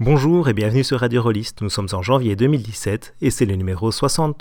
Bonjour et bienvenue sur Radio Rollist. Nous sommes en janvier 2017 et c'est le numéro 60.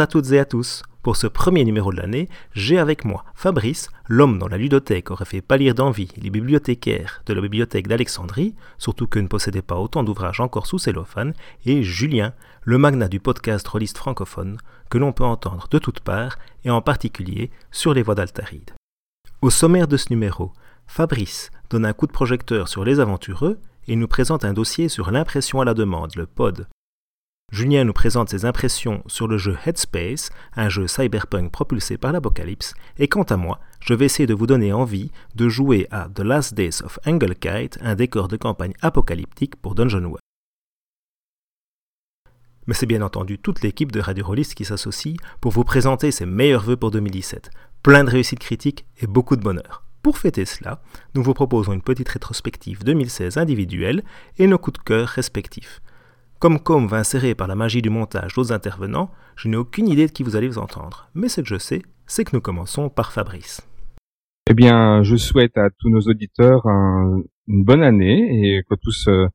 À toutes et à tous. Pour ce premier numéro de l'année, j'ai avec moi Fabrice, l'homme dont la ludothèque aurait fait pâlir d'envie les bibliothécaires de la bibliothèque d'Alexandrie, surtout que ne possédait pas autant d'ouvrages encore sous cellophane, et Julien, le magnat du podcast rôliste francophone, que l'on peut entendre de toutes parts, et en particulier sur les voies d'Altaride. Au sommaire de ce numéro, Fabrice donne un coup de projecteur sur les aventureux et nous présente un dossier sur l'impression à la demande, le POD, Julien nous présente ses impressions sur le jeu Headspace, un jeu cyberpunk propulsé par l'Apocalypse, et quant à moi, je vais essayer de vous donner envie de jouer à The Last Days of Engelkite, un décor de campagne apocalyptique pour Dungeon World. Mais c'est bien entendu toute l'équipe de Radio Rollist qui s'associe pour vous présenter ses meilleurs vœux pour 2017. Plein de réussites critiques et beaucoup de bonheur. Pour fêter cela, nous vous proposons une petite rétrospective 2016 individuelle et nos coups de cœur respectifs. Comme Com va insérer par la magie du montage d'autres intervenants, je n'ai aucune idée de qui vous allez vous entendre. Mais ce que je sais, c'est que nous commençons par Fabrice. Eh bien, je souhaite à tous nos auditeurs une bonne année et que tout se,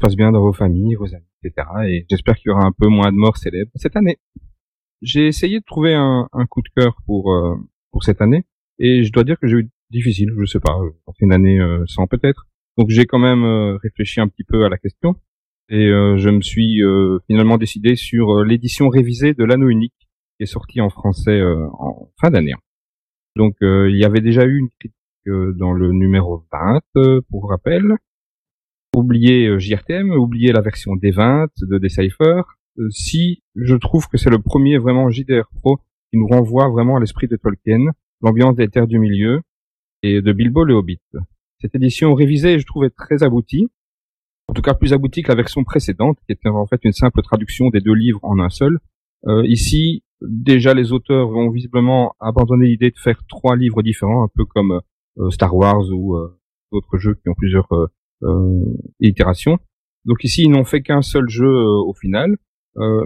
passe bien dans vos familles, vos amis, etc. Et j'espère qu'il y aura un peu moins de morts célèbres cette année. J'ai essayé de trouver un, coup de cœur pour euh, pour cette année et je dois dire que j'ai eu difficile. Je sais pas, une année euh, sans peut-être. Donc j'ai quand même euh, réfléchi un petit peu à la question et euh, je me suis euh, finalement décidé sur euh, l'édition révisée de l'anneau unique qui est sortie en français en fin d'année. Donc il y avait déjà eu une critique dans le numéro 20 pour rappel. Oubliez JRTM, oubliez la version D20 de Decipher. si je trouve que c'est le premier vraiment JDR Pro qui nous renvoie vraiment à l'esprit de Tolkien, l'ambiance des terres du milieu et de Bilbo le Hobbit. Cette édition révisée, je trouvais très aboutie en tout cas plus abouti que la version précédente, qui était en fait une simple traduction des deux livres en un seul. Euh, ici, déjà les auteurs ont visiblement abandonné l'idée de faire trois livres différents, un peu comme euh, Star Wars ou euh, d'autres jeux qui ont plusieurs itérations. Donc ici, ils n'ont fait qu'un seul jeu au final,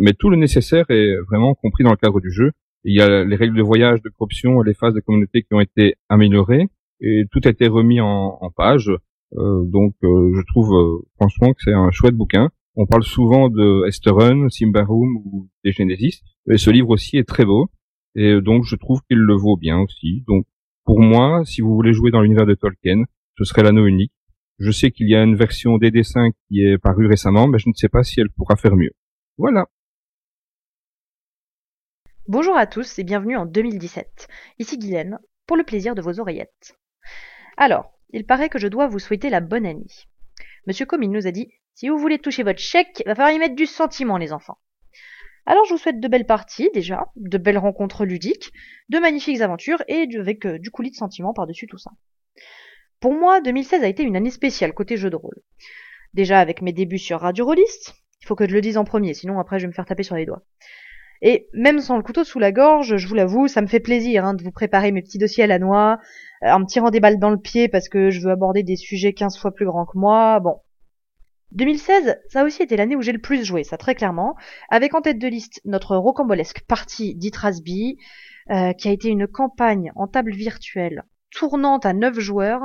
mais tout le nécessaire est vraiment compris dans le cadre du jeu. Il y a les règles de voyage, de corruption, les phases de communauté qui ont été améliorées, et tout a été remis en, en page. Euh, donc euh, je trouve euh, franchement que c'est un chouette bouquin. On parle souvent de Esterun, Simbarum ou des Genesis, et ce livre aussi est très beau, et donc je trouve qu'il le vaut bien aussi. Donc pour moi, si vous voulez jouer dans l'univers de Tolkien, ce serait l'anneau unique. Je sais qu'il y a une version des dessins qui est parue récemment, mais je ne sais pas si elle pourra faire mieux. Voilà. Bonjour à tous et bienvenue en 2017. Ici Guylaine, pour le plaisir de vos oreillettes. Alors, il paraît que je dois vous souhaiter la bonne année. Monsieur Comine nous a dit Si vous voulez toucher votre chèque, va falloir y mettre du sentiment, les enfants. Alors je vous souhaite de belles parties déjà, de belles rencontres ludiques, de magnifiques aventures et avec euh, du coulis de sentiments par-dessus tout ça. Pour moi, 2016 a été une année spéciale côté jeu de rôle. Déjà avec mes débuts sur Radio Rollist, il faut que je le dise en premier, sinon après je vais me faire taper sur les doigts. Et même sans le couteau sous la gorge, je vous l'avoue, ça me fait plaisir hein, de vous préparer mes petits dossiers à la noix, euh, en me tirant des balles dans le pied parce que je veux aborder des sujets 15 fois plus grands que moi. Bon. 2016, ça a aussi été l'année où j'ai le plus joué, ça très clairement, avec en tête de liste notre rocambolesque partie d'Itrasby, euh, qui a été une campagne en table virtuelle tournante à 9 joueurs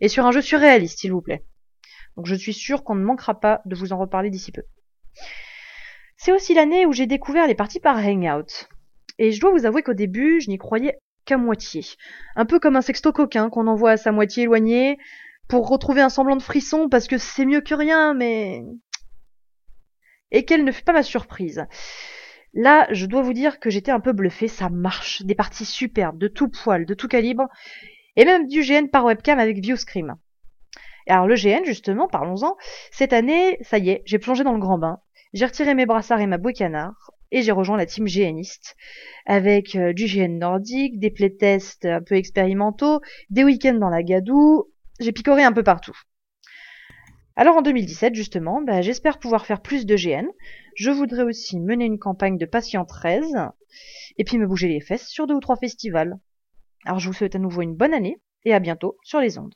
et sur un jeu surréaliste, s'il vous plaît. Donc je suis sûre qu'on ne manquera pas de vous en reparler d'ici peu. C'est aussi l'année où j'ai découvert les parties par Hangout. Et je dois vous avouer qu'au début, je n'y croyais qu'à moitié. Un peu comme un sexto coquin qu'on envoie à sa moitié éloignée pour retrouver un semblant de frisson parce que c'est mieux que rien, mais... Et quelle ne fut pas ma surprise. Là, je dois vous dire que j'étais un peu bluffé, ça marche. Des parties superbes, de tout poil, de tout calibre, et même du GN par webcam avec Viewscream. Alors le GN, justement, parlons-en, cette année, ça y est, j'ai plongé dans le grand bain, j'ai retiré mes brassards et ma canard. et j'ai rejoint la team GNiste avec euh, du GN nordique, des playtests un peu expérimentaux, des week-ends dans la gadoue, j'ai picoré un peu partout. Alors en 2017 justement, bah, j'espère pouvoir faire plus de GN. Je voudrais aussi mener une campagne de Patient 13 et puis me bouger les fesses sur deux ou trois festivals. Alors je vous souhaite à nouveau une bonne année et à bientôt sur les ondes.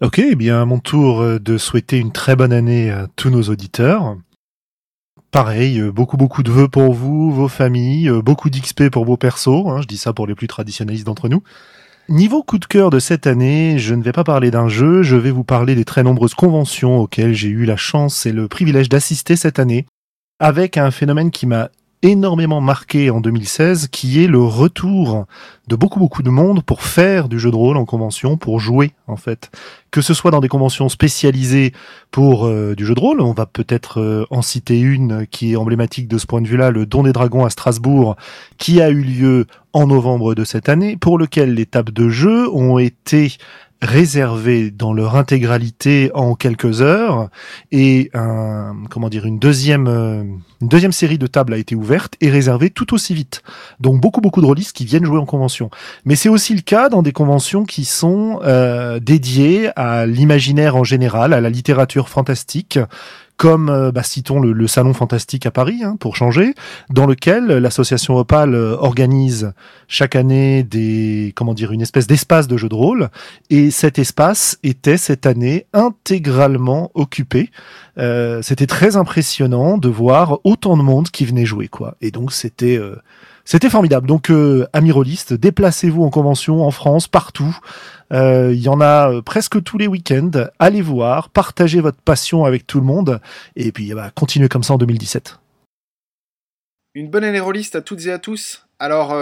Ok, eh bien mon tour euh, de souhaiter une très bonne année à tous nos auditeurs. Pareil, euh, beaucoup beaucoup de vœux pour vous, vos familles, euh, beaucoup d'XP pour vos persos, hein, je dis ça pour les plus traditionnalistes d'entre nous. Niveau coup de cœur de cette année, je ne vais pas parler d'un jeu, je vais vous parler des très nombreuses conventions auxquelles j'ai eu la chance et le privilège d'assister cette année, avec un phénomène qui m'a énormément marqué en 2016, qui est le retour de beaucoup beaucoup de monde pour faire du jeu de rôle en convention, pour jouer en fait. Que ce soit dans des conventions spécialisées pour euh, du jeu de rôle, on va peut-être euh, en citer une qui est emblématique de ce point de vue-là, le Don des Dragons à Strasbourg, qui a eu lieu en novembre de cette année, pour lequel les tables de jeu ont été réservés dans leur intégralité en quelques heures et un, comment dire une deuxième euh, une deuxième série de tables a été ouverte et réservée tout aussi vite. Donc beaucoup beaucoup de rôlistes qui viennent jouer en convention. Mais c'est aussi le cas dans des conventions qui sont euh, dédiées à l'imaginaire en général, à la littérature fantastique, comme euh, bah, citons le, Salon Fantastique à Paris, hein, pour changer, dans lequel l'association Opal euh, organise chaque année des, comment dire, une espèce d'espace de jeu de rôle, et cet espace était cette année intégralement occupé. Euh, c'était très impressionnant de voir autant de monde qui venait jouer, quoi. Et donc c'était c'était formidable. Donc, euh, amis rôlistes, déplacez-vous en convention en France, partout. Euh, il y en a euh, presque tous les week-ends. Allez voir, partagez votre passion avec tout le monde. Et puis, bah, continuez comme ça en 2017. Une bonne année rôliste à toutes et à tous. Alors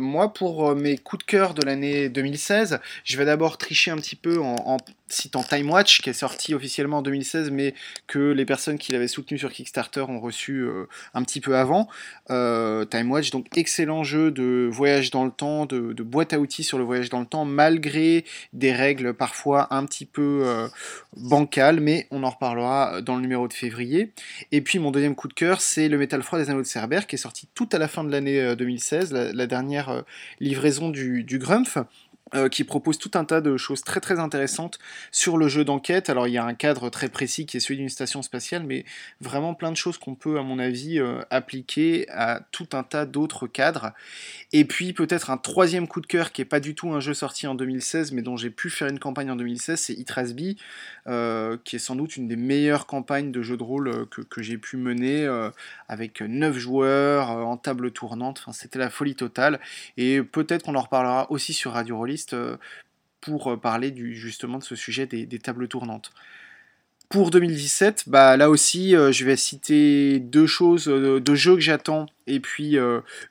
moi pour mes coups de cœur de l'année 2016, je vais d'abord tricher un petit peu en, citant Time Watch qui est sorti officiellement en 2016 mais que les personnes qui l'avaient soutenu sur Kickstarter ont reçu euh, un petit peu avant. Time Watch donc excellent jeu de voyage dans le temps, de, boîte à outils sur le voyage dans le temps malgré des règles parfois un petit peu bancales mais on en reparlera dans le numéro de février. Et puis mon deuxième coup de cœur c'est le Metal Froid des Anneaux de Cerbère qui est sorti tout à la fin de l'année 2016 la, dernière euh, livraison du, du Grumpf. Euh, qui propose tout un tas de choses très très intéressantes sur le jeu d'enquête. Alors il y a un cadre très précis qui est celui d'une station spatiale, mais vraiment plein de choses qu'on peut, à mon avis, euh, appliquer à tout un tas d'autres cadres. Et puis peut-être un troisième coup de cœur qui est pas du tout un jeu sorti en 2016, mais dont j'ai pu faire une campagne en 2016, c'est Itrasby, euh, qui est sans doute une des meilleures campagnes de jeu de rôle que, que j'ai pu mener, avec 9 joueurs en table tournante. Enfin, c'était la folie totale. Et peut-être qu'on en reparlera aussi sur Radio Rollis euh, pour euh, parler justement de ce sujet des, tables tournantes. Pour 2017, bah, là aussi, euh, je vais citer deux choses, deux jeux que j'attends et puis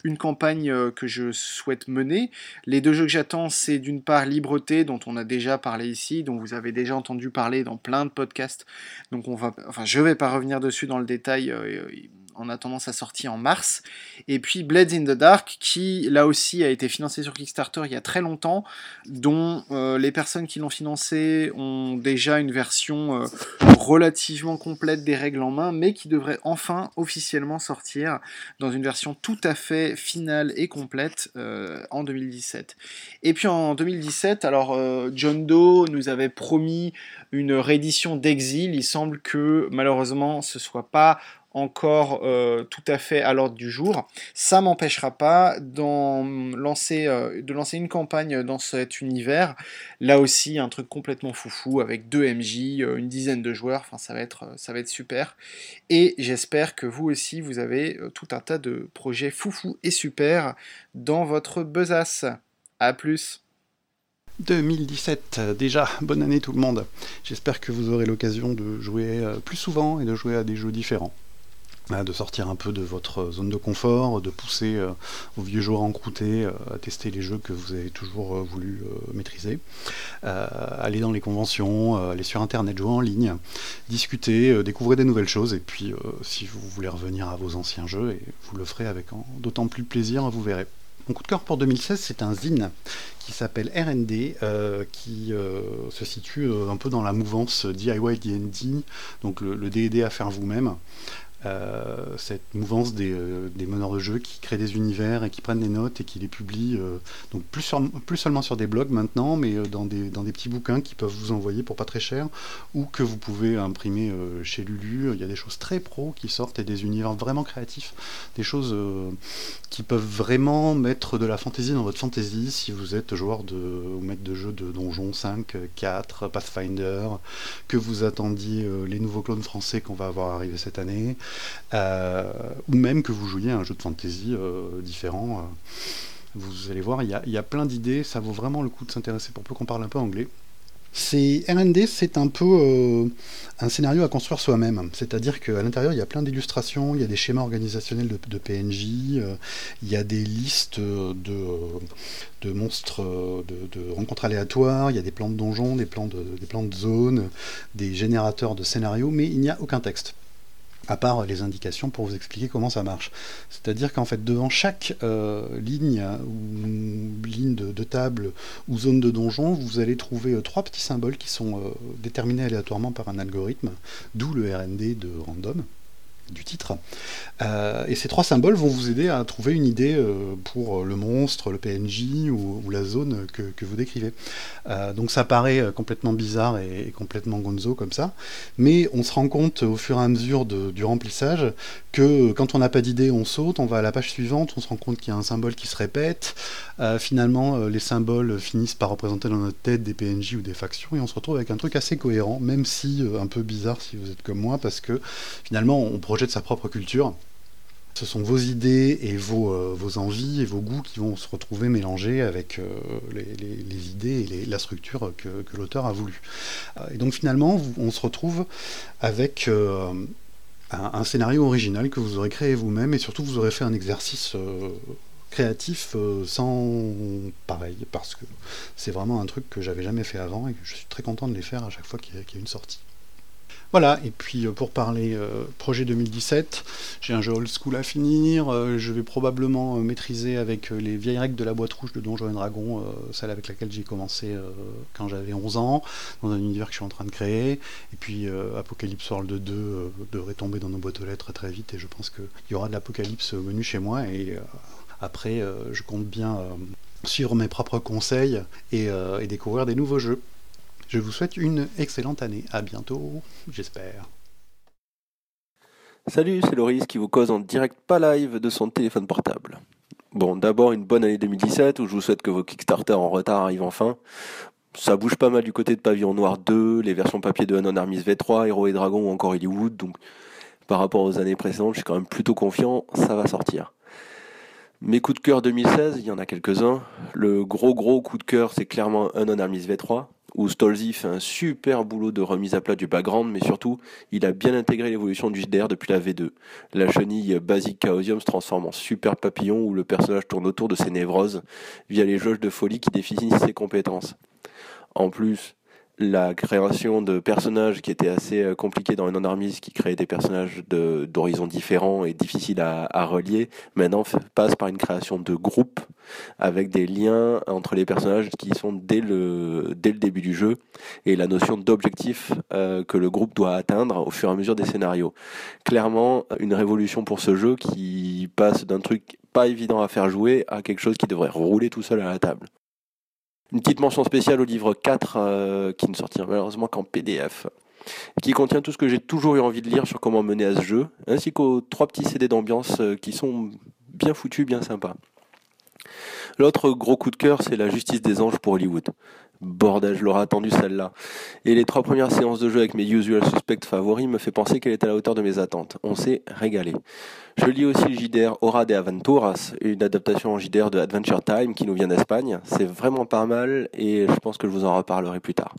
une campagne que je souhaite mener. Les deux jeux que j'attends, c'est d'une part Libreté, dont on a déjà parlé ici, dont vous avez déjà entendu parler dans plein de podcasts. Donc on va, enfin, je vais pas revenir dessus dans le détail en attendant sa sortie en mars. Et puis Blades in the Dark, qui là aussi a été financé sur Kickstarter il y a très longtemps, dont euh, les personnes qui l'ont financé ont déjà une version euh, relativement complète des règles en main, mais qui devrait enfin officiellement sortir dans une version tout à fait finale et complète euh, en 2017. Et puis en 2017, alors John Doe nous avait promis une réédition d'Exil. Il semble que malheureusement ce soit pas encore euh, tout à fait à l'ordre du jour. Ça m'empêchera pas euh, de lancer une campagne dans cet univers. Là aussi, un truc complètement foufou avec deux MJ, euh, une dizaine de joueurs. Ça va être, super. Et j'espère que vous aussi, vous avez tout un tas de projets foufou et super dans votre besace. A plus 2017, déjà, bonne année tout le monde. J'espère que vous aurez l'occasion de jouer plus souvent et de jouer à des jeux différents de sortir un peu de votre zone de confort, de pousser euh, vos vieux joueurs encroutés euh, à tester les jeux que vous avez toujours euh, voulu maîtriser, aller dans les conventions, aller sur internet, jouer en ligne, discuter, découvrir des nouvelles choses, et puis si vous voulez revenir à vos anciens jeux, et vous le ferez avec d'autant plus plaisir, vous verrez. Mon coup de cœur pour 2016, c'est un zine qui s'appelle RD, qui se situe un peu dans la mouvance DIY D&D, donc le D&D à faire vous-même. Euh, cette mouvance des, euh, des, meneurs de jeu qui créent des univers et qui prennent des notes et qui les publient, euh, donc plus, sur, plus, seulement sur des blogs maintenant, mais dans des, dans des, petits bouquins qui peuvent vous envoyer pour pas très cher ou que vous pouvez imprimer chez Lulu. Il y a des choses très pro qui sortent et des univers vraiment créatifs, des choses qui peuvent vraiment mettre de la fantaisie dans votre fantaisie si vous êtes joueur de, ou maître de jeu de Donjon 5, 4, Pathfinder, que vous attendiez les nouveaux clones français qu'on va avoir arrivé cette année. Euh, ou même que vous jouiez à un jeu de fantasy euh, différent. Euh. vous allez voir, il y a, plein d'idées, ça vaut vraiment le coup de s'intéresser pour peu qu'on parle un peu anglais. C'est RD, c'est un peu un scénario à construire soi-même. C'est-à-dire qu'à l'intérieur, il y a plein d'illustrations, il y a des schémas organisationnels de, PNJ, il y a des listes de, monstres, de, rencontres aléatoires, il y a des plans de donjons, des plans de, des plans de zones, des générateurs de scénarios, mais il n'y a aucun texte à part les indications pour vous expliquer comment ça marche. C'est-à-dire qu'en fait, devant chaque euh, ligne ou ligne de, table ou zone de donjon, vous allez trouver euh, trois petits symboles qui sont euh, déterminés aléatoirement par un algorithme, d'où le RND de random du titre. Euh, et ces trois symboles vont vous aider à trouver une idée euh, pour le monstre, le PNJ ou, la zone que, vous décrivez. Euh, donc ça paraît complètement bizarre et, complètement gonzo comme ça, mais on se rend compte au fur et à mesure du remplissage que quand on n'a pas d'idée, on saute, on va à la page suivante, on se rend compte qu'il y a un symbole qui se répète. finalement, les symboles finissent par représenter dans notre tête des PNJ ou des factions et on se retrouve avec un truc assez cohérent, même si un peu bizarre si vous êtes comme moi, parce que finalement on projette de sa propre culture. Ce sont vos idées et vos, euh, vos, envies et vos goûts qui vont se retrouver mélangés avec euh, les, idées et la structure que, l'auteur a voulu. Et donc finalement, on se retrouve avec euh, un, scénario original que vous aurez créé vous-même et surtout vous aurez fait un exercice créatif sans pareil parce que c'est vraiment un truc que j'avais jamais fait avant et que je suis très content de les faire à chaque fois qu'il y, a une sortie. Voilà, et puis euh, pour parler euh, projet 2017, j'ai un jeu old school à finir, euh, je vais probablement maîtriser avec les vieilles règles de la boîte rouge de Donjons et Dragons, celle avec laquelle j'ai commencé quand j'avais 11 ans, dans un univers que je suis en train de créer, et puis Apocalypse World 2 devrait tomber dans nos boîtes aux lettres très vite, et je pense qu'il y aura de l'Apocalypse venu chez moi, et après je compte bien suivre mes propres conseils et découvrir des nouveaux jeux. Je vous souhaite une excellente année. À bientôt, j'espère. Salut, c'est Loris qui vous cause en direct pas live de son téléphone portable. Bon, d'abord une bonne année 2017 où je vous souhaite que vos Kickstarter en retard arrivent enfin. Ça bouge pas mal du côté de Pavillon Noir 2, les versions papier de Anon Armies V3, Héros et Dragons ou encore Hollywood. Donc par rapport aux années précédentes, je suis quand même plutôt confiant, ça va sortir. Mes coups de cœur 2016, il y en a quelques-uns. Le gros gros coup de cœur, c'est clairement Anon Armies V3 où Stolzy fait un super boulot de remise à plat du background, mais surtout, il a bien intégré l'évolution du JDR depuis la V2. La chenille basique Chaosium se transforme en super papillon où le personnage tourne autour de ses névroses via les jauges de folie qui définissent ses compétences. En plus, la création de personnages qui était assez euh, compliqué dans non Armies, qui créait des personnages d'horizons différents et difficiles à, relier, maintenant passe par une création de groupes avec des liens entre les personnages qui sont dès le, dès le début du jeu et la notion d'objectif euh, que le groupe doit atteindre au fur et à mesure des scénarios. Clairement, une révolution pour ce jeu qui passe d'un truc pas évident à faire jouer à quelque chose qui devrait rouler tout seul à la table. Une petite mention spéciale au livre 4, euh, qui ne sortira malheureusement qu'en PDF, qui contient tout ce que j'ai toujours eu envie de lire sur comment mener à ce jeu, ainsi qu'aux trois petits CD d'ambiance euh, qui sont bien foutus, bien sympas. L'autre gros coup de cœur, c'est la justice des anges pour Hollywood. Bordel, je l'aurais attendu celle-là. Et les trois premières séances de jeu avec mes usual suspects favoris me fait penser qu'elle est à la hauteur de mes attentes. On s'est régalé. Je lis aussi le JDR Hora de Aventuras, une adaptation en JDR de Adventure Time qui nous vient d'Espagne. C'est vraiment pas mal et je pense que je vous en reparlerai plus tard.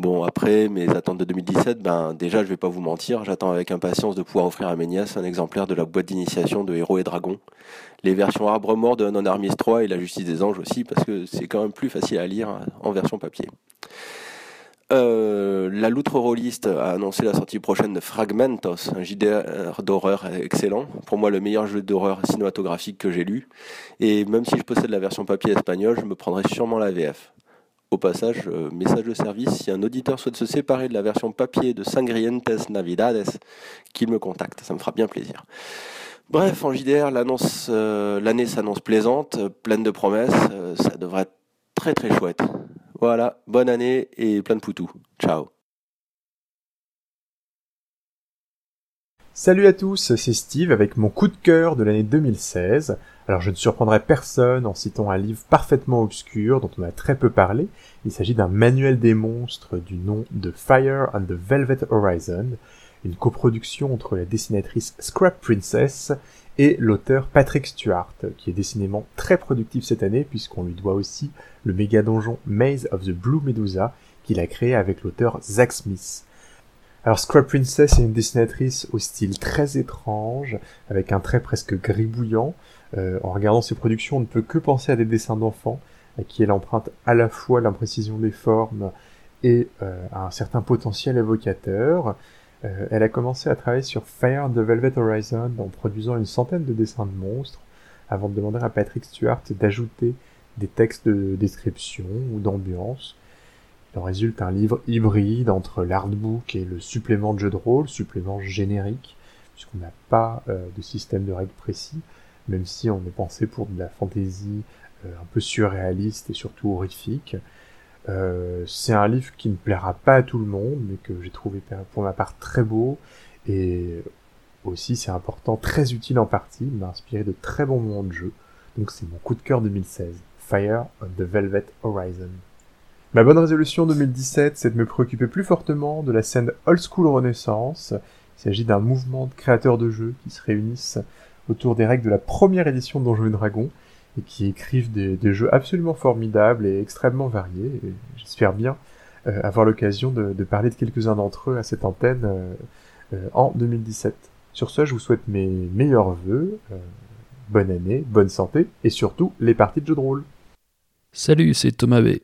Bon, après, mes attentes de 2017, ben, déjà, je vais pas vous mentir, j'attends avec impatience de pouvoir offrir à mes nièces un exemplaire de la boîte d'initiation de Héros et Dragons. Les versions Arbre Mort de Non Armies 3 et La Justice des Anges aussi, parce que c'est quand même plus facile à lire en version papier. Euh, la Loutre Rolliste a annoncé la sortie prochaine de Fragmentos, un JDR d'horreur excellent. Pour moi, le meilleur jeu d'horreur cinématographique que j'ai lu. Et même si je possède la version papier espagnole, je me prendrai sûrement la VF. Au passage, euh, message de service, si un auditeur souhaite se séparer de la version papier de Sangrientes Navidades, qu'il me contacte, ça me fera bien plaisir. Bref, en JDR, euh, l'année s'annonce plaisante, euh, pleine de promesses, ça devrait être très très chouette. Voilà, bonne année et plein de poutous. Ciao. Salut à tous, c'est Steve avec mon coup de cœur de l'année 2016. Alors je ne surprendrai personne en citant un livre parfaitement obscur dont on a très peu parlé. Il s'agit d'un manuel des monstres du nom de Fire and the Velvet Horizon, une coproduction entre la dessinatrice Scrap Princess et l'auteur Patrick Stewart, qui est décidément très productif cette année puisqu'on lui doit aussi le méga donjon Maze of the Blue Medusa qu'il a créé avec l'auteur Zack Smith. Alors Scrap Princess est une dessinatrice au style très étrange, avec un trait presque gribouillant, en regardant ses productions, on ne peut que penser à des dessins d'enfants, à qui elle emprunte à la fois l'imprécision des formes et euh, un certain potentiel évocateur. Euh, elle a commencé à travailler sur Fire the Velvet Horizon en produisant une centaine de dessins de monstres, avant de demander à Patrick Stewart d'ajouter des textes de description ou d'ambiance. Il en résulte un livre hybride entre l'artbook et le supplément de jeu de rôle, supplément générique, puisqu'on n'a pas de système de règles précis, même si on est pensé pour de la fantaisie euh, un peu surréaliste et surtout horrifique. Euh, c'est un livre qui ne plaira pas à tout le monde, mais que j'ai trouvé pour ma part très beau et aussi c'est important, très utile en partie, il m'a inspiré de très bons moments de jeu. Donc c'est mon coup de cœur 2016, Fire on the Velvet Horizon. Ma bonne résolution 2017, c'est de me préoccuper plus fortement de la scène old school renaissance. Il s'agit d'un mouvement de créateurs de jeux qui se réunissent autour des règles de la première édition de Donjons et Dragons et qui écrivent des, jeux absolument formidables et extrêmement variés. J'espère bien euh, avoir l'occasion de, parler de quelques-uns d'entre eux à cette antenne euh, euh, en 2017. Sur ce, je vous souhaite mes meilleurs voeux, bonne année, bonne santé et surtout les parties de jeux de rôle. Salut, c'est Thomas B.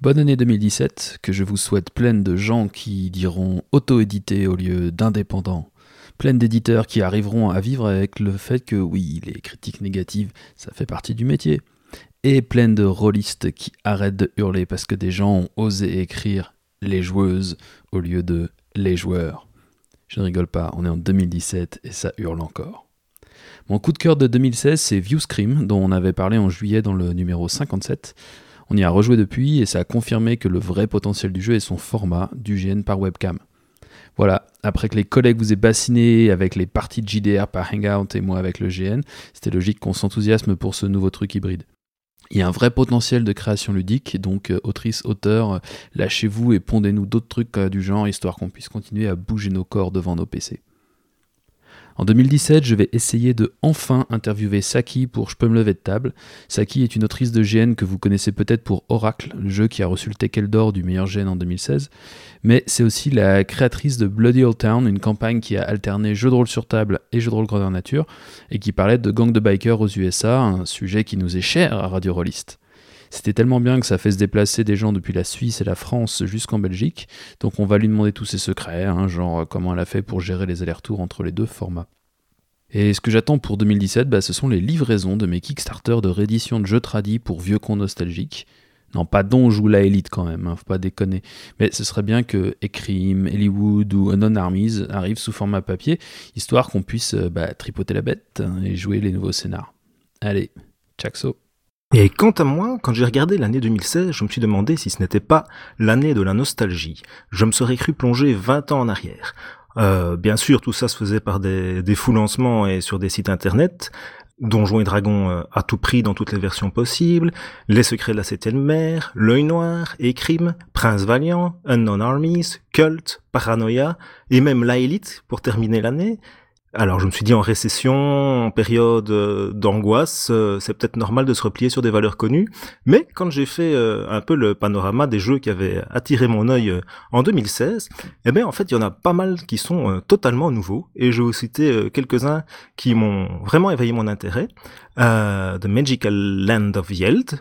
Bonne année 2017, que je vous souhaite pleine de gens qui diront auto-édité au lieu d'indépendant pleine d'éditeurs qui arriveront à vivre avec le fait que oui, les critiques négatives, ça fait partie du métier. Et pleine de rôlistes qui arrêtent de hurler parce que des gens ont osé écrire les joueuses au lieu de les joueurs. Je ne rigole pas, on est en 2017 et ça hurle encore. Mon coup de cœur de 2016, c'est Viewscream, dont on avait parlé en juillet dans le numéro 57. On y a rejoué depuis et ça a confirmé que le vrai potentiel du jeu est son format, du GN par webcam. Voilà, après que les collègues vous aient bassiné avec les parties de JDR par Hangout et moi avec le GN, c'était logique qu'on s'enthousiasme pour ce nouveau truc hybride. Il y a un vrai potentiel de création ludique, donc euh, autrice, auteur, euh, lâchez-vous et pondez-nous d'autres trucs euh, du genre, histoire qu'on puisse continuer à bouger nos corps devant nos PC. En 2017, je vais essayer de enfin interviewer Saki pour Je peux me lever de table. Saki est une autrice de GN que vous connaissez peut-être pour Oracle, le jeu qui a reçu le Tekel d'or du meilleur GN en 2016. Mais c'est aussi la créatrice de Bloody Old Town, une campagne qui a alterné jeu de rôle sur table et jeu de rôle grandeur nature, et qui parlait de gang de bikers aux USA, un sujet qui nous est cher à Radio Rollist. C'était tellement bien que ça fait se déplacer des gens depuis la Suisse et la France jusqu'en Belgique, donc on va lui demander tous ses secrets, hein, genre comment elle a fait pour gérer les allers-retours entre les deux formats. Et ce que j'attends pour 2017, bah, ce sont les livraisons de mes Kickstarter de réédition de jeux tradis pour vieux cons nostalgiques. Non, pas Don joue la élite quand même, hein, faut pas déconner. Mais ce serait bien que Ecrim, Hollywood ou Unknown Armies arrivent sous format papier, histoire qu'on puisse euh, bah, tripoter la bête hein, et jouer les nouveaux scénars. Allez, tchakso et quant à moi, quand j'ai regardé l'année 2016, je me suis demandé si ce n'était pas l'année de la nostalgie. Je me serais cru plonger 20 ans en arrière. Euh, bien sûr, tout ça se faisait par des, des fous lancements et sur des sites internet. Donjons et Dragons euh, à tout prix dans toutes les versions possibles, Les Secrets de la Septième Mer, L'œil noir, Écrime, Prince Valiant, Unknown Armies, Cult, Paranoia, et même La Elite pour terminer l'année, alors je me suis dit en récession, en période euh, d'angoisse, euh, c'est peut-être normal de se replier sur des valeurs connues, mais quand j'ai fait euh, un peu le panorama des jeux qui avaient attiré mon œil en 2016, eh bien en fait il y en a pas mal qui sont totalement nouveaux, et je vais vous citer quelques-uns qui m'ont vraiment éveillé mon intérêt. The Magical Land of Yeld,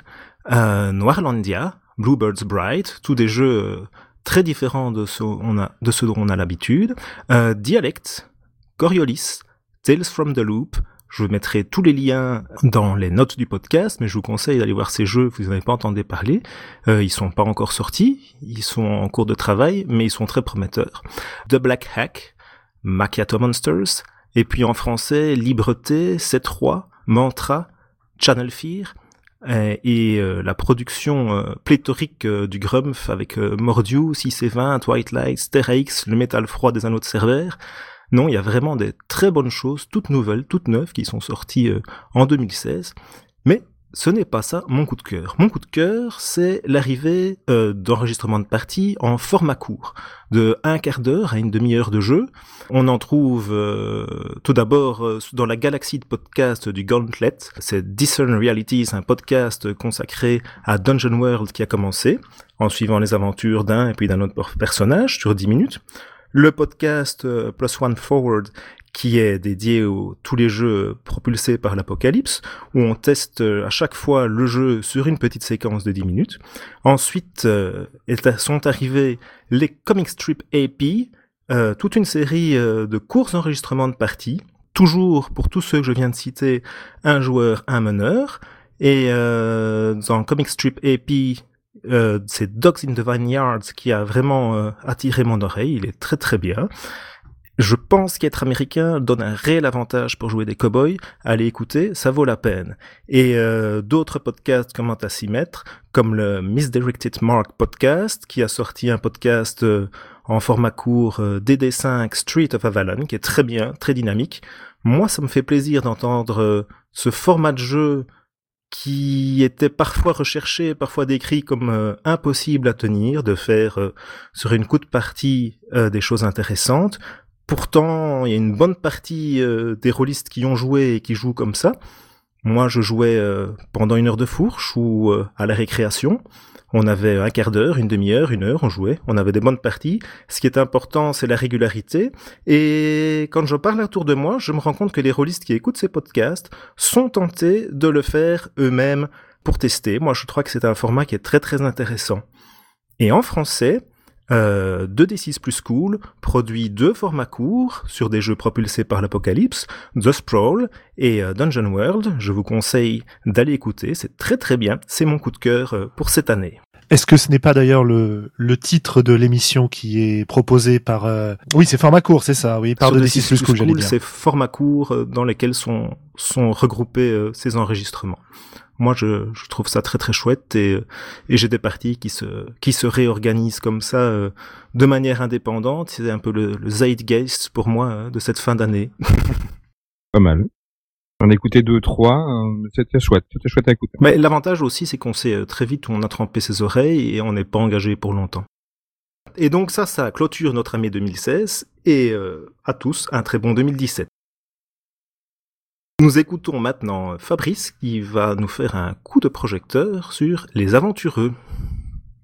Noirlandia, Bluebird's Bright, tous des jeux très différents de ceux, dont on a l'habitude. Dialect, Coriolis, Tales from the Loop, Je mettrai tous les liens dans les notes du podcast, mais je vous conseille d'aller voir ces jeux, vous n'en avez pas entendu parler. Euh, ils sont pas encore sortis, ils sont en cours de travail, mais ils sont très prometteurs. The Black Hack, Macchiato Monsters, et puis en français, Libreté, C3, Mantra, Channel Fear, euh, et euh, la production euh, pléthorique du Grumpf avec Mordiu, 6 et 20, Twilight, Sterix, le métal froid des anneaux de Cerbère. Non, il y a vraiment des très bonnes choses, toutes nouvelles, toutes neuves, qui sont sorties en 2016. Mais ce n'est pas ça mon coup de cœur. Mon coup de cœur, c'est l'arrivée euh, d'enregistrement de parties en format court, de un quart d'heure à une demi-heure de jeu. On en trouve euh, tout d'abord euh, dans la galaxie de podcasts du Gauntlet. C'est Discern Realities, un podcast consacré à Dungeon World qui a commencé, en suivant les aventures d'un et puis d'un autre personnage sur 10 minutes. Le podcast Plus One Forward qui est dédié à tous les jeux propulsés par l'apocalypse, où on teste euh, à chaque fois le jeu sur une petite séquence de 10 minutes. Ensuite euh, sont arrivés les comic strip AP, euh, toute une série de courts enregistrements de parties, toujours pour tous ceux que je viens de citer, un joueur, un meneur. Et dans Comic Strip AP, c'est Dogs in the Vineyards qui a vraiment attiré mon oreille, il est très très bien. Je pense qu'être américain donne un réel avantage pour jouer des cowboys. Allez écouter, ça vaut la peine. Et euh, d'autres podcasts commencent à s'y mettre, comme le Misdirected Mark podcast, qui a sorti un podcast euh, en format court euh, DD5 Street of Avalon, qui est très bien, très dynamique. Moi, ça me fait plaisir d'entendre ce format de jeu qui était parfois recherché, parfois décrit comme impossible à tenir, de faire sur une coup de partie des choses intéressantes. Pourtant, il y a une bonne partie euh, des rôlistes qui ont joué et qui jouent comme ça. Moi, je jouais euh, pendant une heure de fourche ou euh, à la récréation. On avait un quart d'heure, une demi-heure, une heure, on jouait. On avait des bonnes parties. Ce qui est important, c'est la régularité. Et quand je parle autour de moi, je me rends compte que les rôlistes qui écoutent ces podcasts sont tentés de le faire eux-mêmes pour tester. Moi, je crois que c'est un format qui est très très intéressant. Et en français, euh, 2D6 plus cool produit deux formats courts sur des jeux propulsés par l'apocalypse, The Sprawl et euh, Dungeon World. Je vous conseille d'aller écouter, c'est très très bien, c'est mon coup de cœur euh, pour cette année. Est-ce que ce n'est pas d'ailleurs le, le titre de l'émission qui est proposé par... Euh, oui, c'est format court, c'est ça, oui, par 2D6 plus cool, cool C'est format court dans lesquels sont, sont regroupés ces enregistrements moi je, je, trouve ça très très chouette et, et j'ai des parties qui se qui se réorganisent comme ça euh, de manière indépendante c'est un peu le, le zeitgeist pour moi hein, de cette fin d'année pas mal J'en ai écouté deux, trois, euh, c'était chouette, c'était chouette à écouter. Mais l'avantage aussi, c'est qu'on sait euh, très vite où on a trempé ses oreilles et on n'est pas engagé pour longtemps. Et donc ça, ça clôture notre année 2016 et à tous un très bon 2017. Nous écoutons maintenant Fabrice qui va nous faire un coup de projecteur sur les aventureux.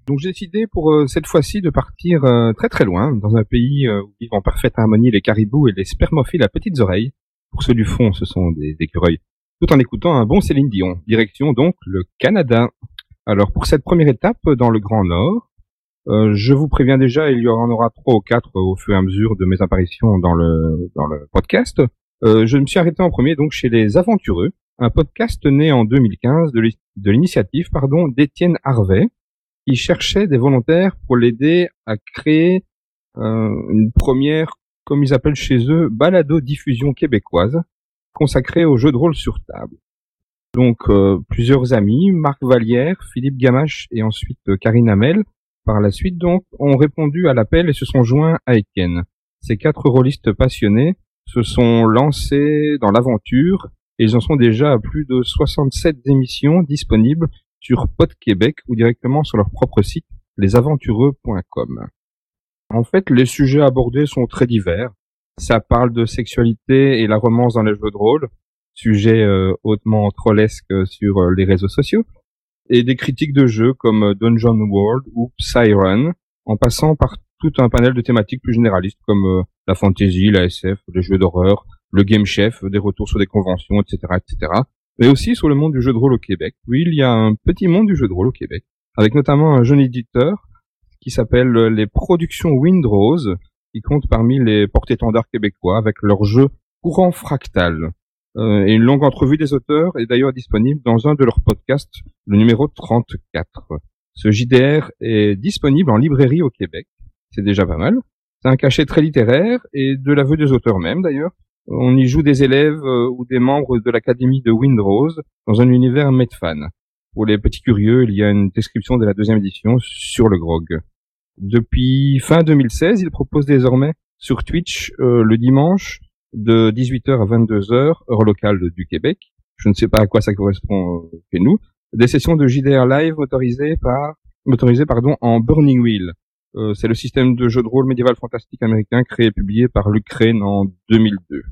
Donc j'ai décidé pour euh, cette fois-ci de partir euh, très très loin, dans un pays euh, où vivent en parfaite harmonie les caribous et les spermophiles à petites oreilles. Pour ceux du fond, ce sont des écureuils. Tout en écoutant un bon Céline Dion. Direction donc le Canada. Alors pour cette première étape dans le Grand Nord, je vous préviens déjà, il y en aura trois ou quatre au fur et à mesure de mes apparitions dans le, dans le podcast. Euh, je me suis arrêté en premier donc chez Les Aventureux, un podcast né en 2015 de l'initiative pardon d'Étienne Harvey, qui cherchait des volontaires pour l'aider à créer euh, une première, comme ils appellent chez eux, balado-diffusion québécoise consacrée aux jeux de rôle sur table. Donc euh, plusieurs amis, Marc Vallière, Philippe Gamache et ensuite Karine Hamel, par la suite donc, ont répondu à l'appel et se sont joints à Étienne. Ces quatre rôlistes passionnés se sont lancés dans l'aventure et ils en sont déjà à plus de 67 émissions disponibles sur Pod Québec ou directement sur leur propre site lesaventureux.com. En fait, les sujets abordés sont très divers. Ça parle de sexualité et la romance dans les jeux de rôle, sujet euh, hautement trollesque sur euh, les réseaux sociaux, et des critiques de jeux comme Dungeon World ou Siren, en passant par tout un panel de thématiques plus généralistes comme euh, la fantasy, la SF, les jeux d'horreur, le game chef, des retours sur des conventions, etc., etc. Mais aussi sur le monde du jeu de rôle au Québec. Oui, il y a un petit monde du jeu de rôle au Québec, avec notamment un jeune éditeur qui s'appelle les Productions Windrose, qui compte parmi les porte-étendards québécois avec leur jeu Courant Fractal. Euh, et une longue entrevue des auteurs est d'ailleurs disponible dans un de leurs podcasts, le numéro 34. Ce JDR est disponible en librairie au Québec. C'est déjà pas mal. C'est un cachet très littéraire et de l'aveu des auteurs même d'ailleurs. On y joue des élèves euh, ou des membres de l'académie de Windrose dans un univers Medfan. Pour les petits curieux, il y a une description de la deuxième édition sur le grog. Depuis fin 2016, il propose désormais sur Twitch euh, le dimanche de 18h à 22h, heure locale du Québec. Je ne sais pas à quoi ça correspond euh, chez nous. Des sessions de JDR live motorisées par motorisées pardon en Burning Wheel. Euh, c'est le système de jeu de rôle médiéval fantastique américain créé et publié par l'Ukraine en 2002.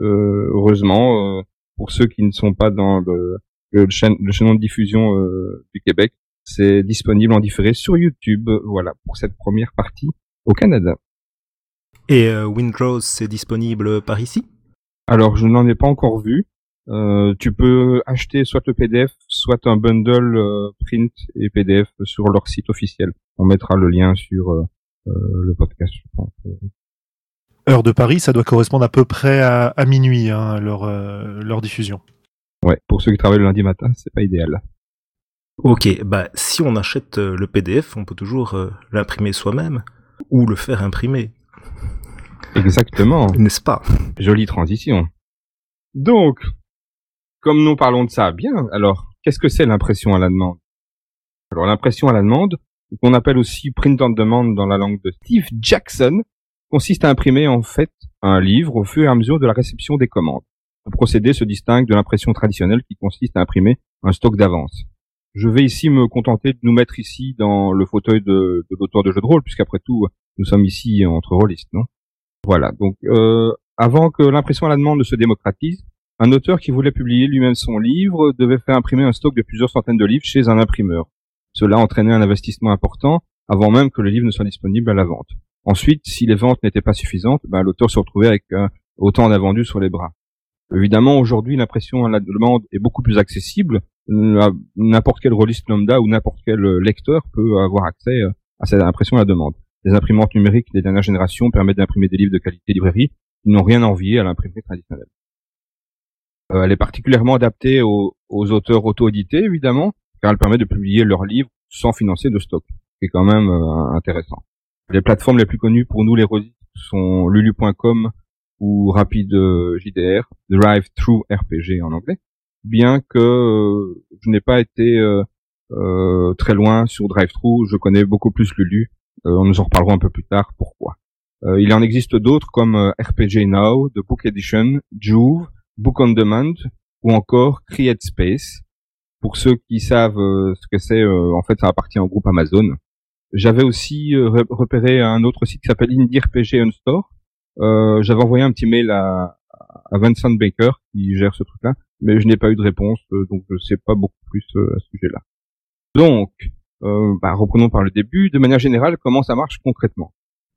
Euh, heureusement, euh, pour ceux qui ne sont pas dans le, le, chaîne, le chaînon de diffusion euh, du Québec, c'est disponible en différé sur YouTube. Voilà pour cette première partie au Canada. Et euh, Windrose, c'est disponible par ici? Alors, je n'en ai pas encore vu. Euh, tu peux acheter soit le PDF, soit un bundle euh, print et PDF sur leur site officiel. On mettra le lien sur euh, le podcast, je pense. Heure de Paris, ça doit correspondre à peu près à, à minuit, hein, leur, euh, leur diffusion. Ouais, pour ceux qui travaillent le lundi matin, c'est pas idéal. Ok, bah si on achète le PDF, on peut toujours euh, l'imprimer soi-même ou le faire imprimer, Exactement. n'est-ce pas? Jolie transition. Donc, comme nous parlons de ça, bien, alors, qu'est-ce que c'est l'impression à la demande? Alors, l'impression à la demande, qu'on appelle aussi print on demand dans la langue de Steve Jackson, consiste à imprimer en fait un livre au fur et à mesure de la réception des commandes. Le procédé se distingue de l'impression traditionnelle qui consiste à imprimer un stock d'avance. Je vais ici me contenter de nous mettre ici dans le fauteuil de, l'auteur de jeu de rôle, puisqu'après tout, nous sommes ici entre rôlistes, non? Voilà, donc euh, avant que l'impression à la demande ne se démocratise, un auteur qui voulait publier lui-même son livre devait faire imprimer un stock de plusieurs centaines de livres chez un imprimeur. Cela entraînait un investissement important avant même que le livre ne soit disponible à la vente. Ensuite, si les ventes n'étaient pas suffisantes, ben, l'auteur se retrouvait avec euh, autant d'invendus sur les bras. Évidemment, aujourd'hui, l'impression à la demande est beaucoup plus accessible. N'importe quel rôliste lambda ou n'importe quel euh, lecteur peut avoir accès euh, à cette impression à la demande. Les imprimantes numériques des dernières générations permettent d'imprimer des livres de qualité librairie qui n'ont rien à envier à l'imprimerie traditionnelle. Euh, elle est particulièrement adaptée aux, aux auteurs auto-édités, évidemment, car elle permet de publier leurs livres sans financer de stock, ce qui est quand même euh, intéressant. Les plateformes les plus connues pour nous, les rôlistes, sont lulu.com ou Rapid euh, JDR, Drive Through RPG en anglais, bien que euh, je n'ai pas été euh, très loin sur Drive Through, je connais beaucoup plus Lulu, Euh, nous en reparlerons un peu plus tard pourquoi. Il en existe d'autres comme RPG Now, The Book Edition, Juve, Book on Demand ou encore Create Space. Pour ceux qui savent euh, ce que c'est, euh, en fait, ça appartient au groupe Amazon. J'avais aussi euh, re- repéré un autre site qui s'appelle Indie RPG Unstore. Euh, J'avais envoyé un petit mail à, à Vincent Baker qui gère ce truc-là, mais je n'ai pas eu de réponse, donc je sais pas beaucoup plus à ce sujet-là. Donc, euh, bah, reprenons par le début. De manière générale, comment ça marche concrètement?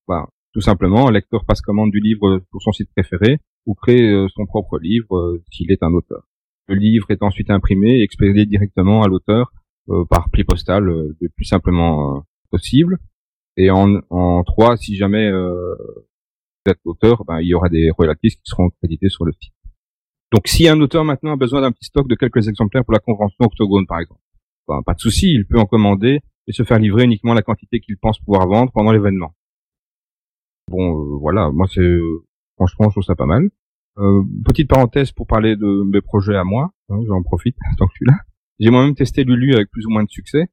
Bah, Tout simplement, un lecteur passe commande du livre pour son site préféré ou crée euh, son propre livre euh, s'il est un auteur. Le livre est ensuite imprimé et expédié directement à l'auteur euh, par pli postal le plus simplement possible. Et en, en trois, si jamais vous êtes auteur, ben, il y aura des royalties qui seront crédités sur le site. Donc si un auteur maintenant a besoin d'un petit stock de quelques exemplaires pour la convention Octogone par exemple, ben, pas de souci, il peut en commander et se faire livrer uniquement la quantité qu'il pense pouvoir vendre pendant l'événement. Bon, euh, voilà, moi c'est franchement je trouve ça pas mal. Euh, petite parenthèse pour parler de mes projets à moi, hein, j'en profite tant que suis là. J'ai moi-même testé Lulu avec plus ou moins de succès.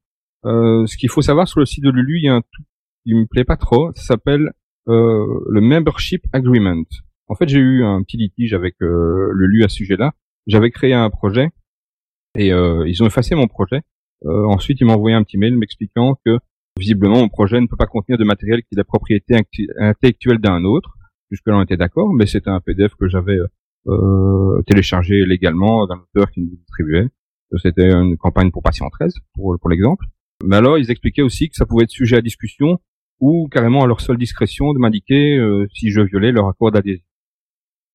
Euh, ce qu'il faut savoir sur le site de Lulu, il y a un truc qui me plaît pas trop, ça s'appelle euh, le Membership Agreement. En fait, j'ai eu un petit litige avec euh, Lulu à ce sujet-là. J'avais créé un projet et euh, ils ont effacé mon projet. Euh, ensuite, ils m'ont envoyé un petit mail m'expliquant que visiblement mon projet ne peut pas contenir de matériel qui est la propriété intellectuelle d'un autre. Jusque-là, on était d'accord, mais c'était un PDF que j'avais euh, téléchargé légalement d'un auteur qui nous distribuait. C'était une campagne pour Patient 13, pour, pour l'exemple. Mais alors, ils expliquaient aussi que ça pouvait être sujet à discussion ou carrément à leur seule discrétion de m'indiquer euh, si je violais leur accord d'adhésion.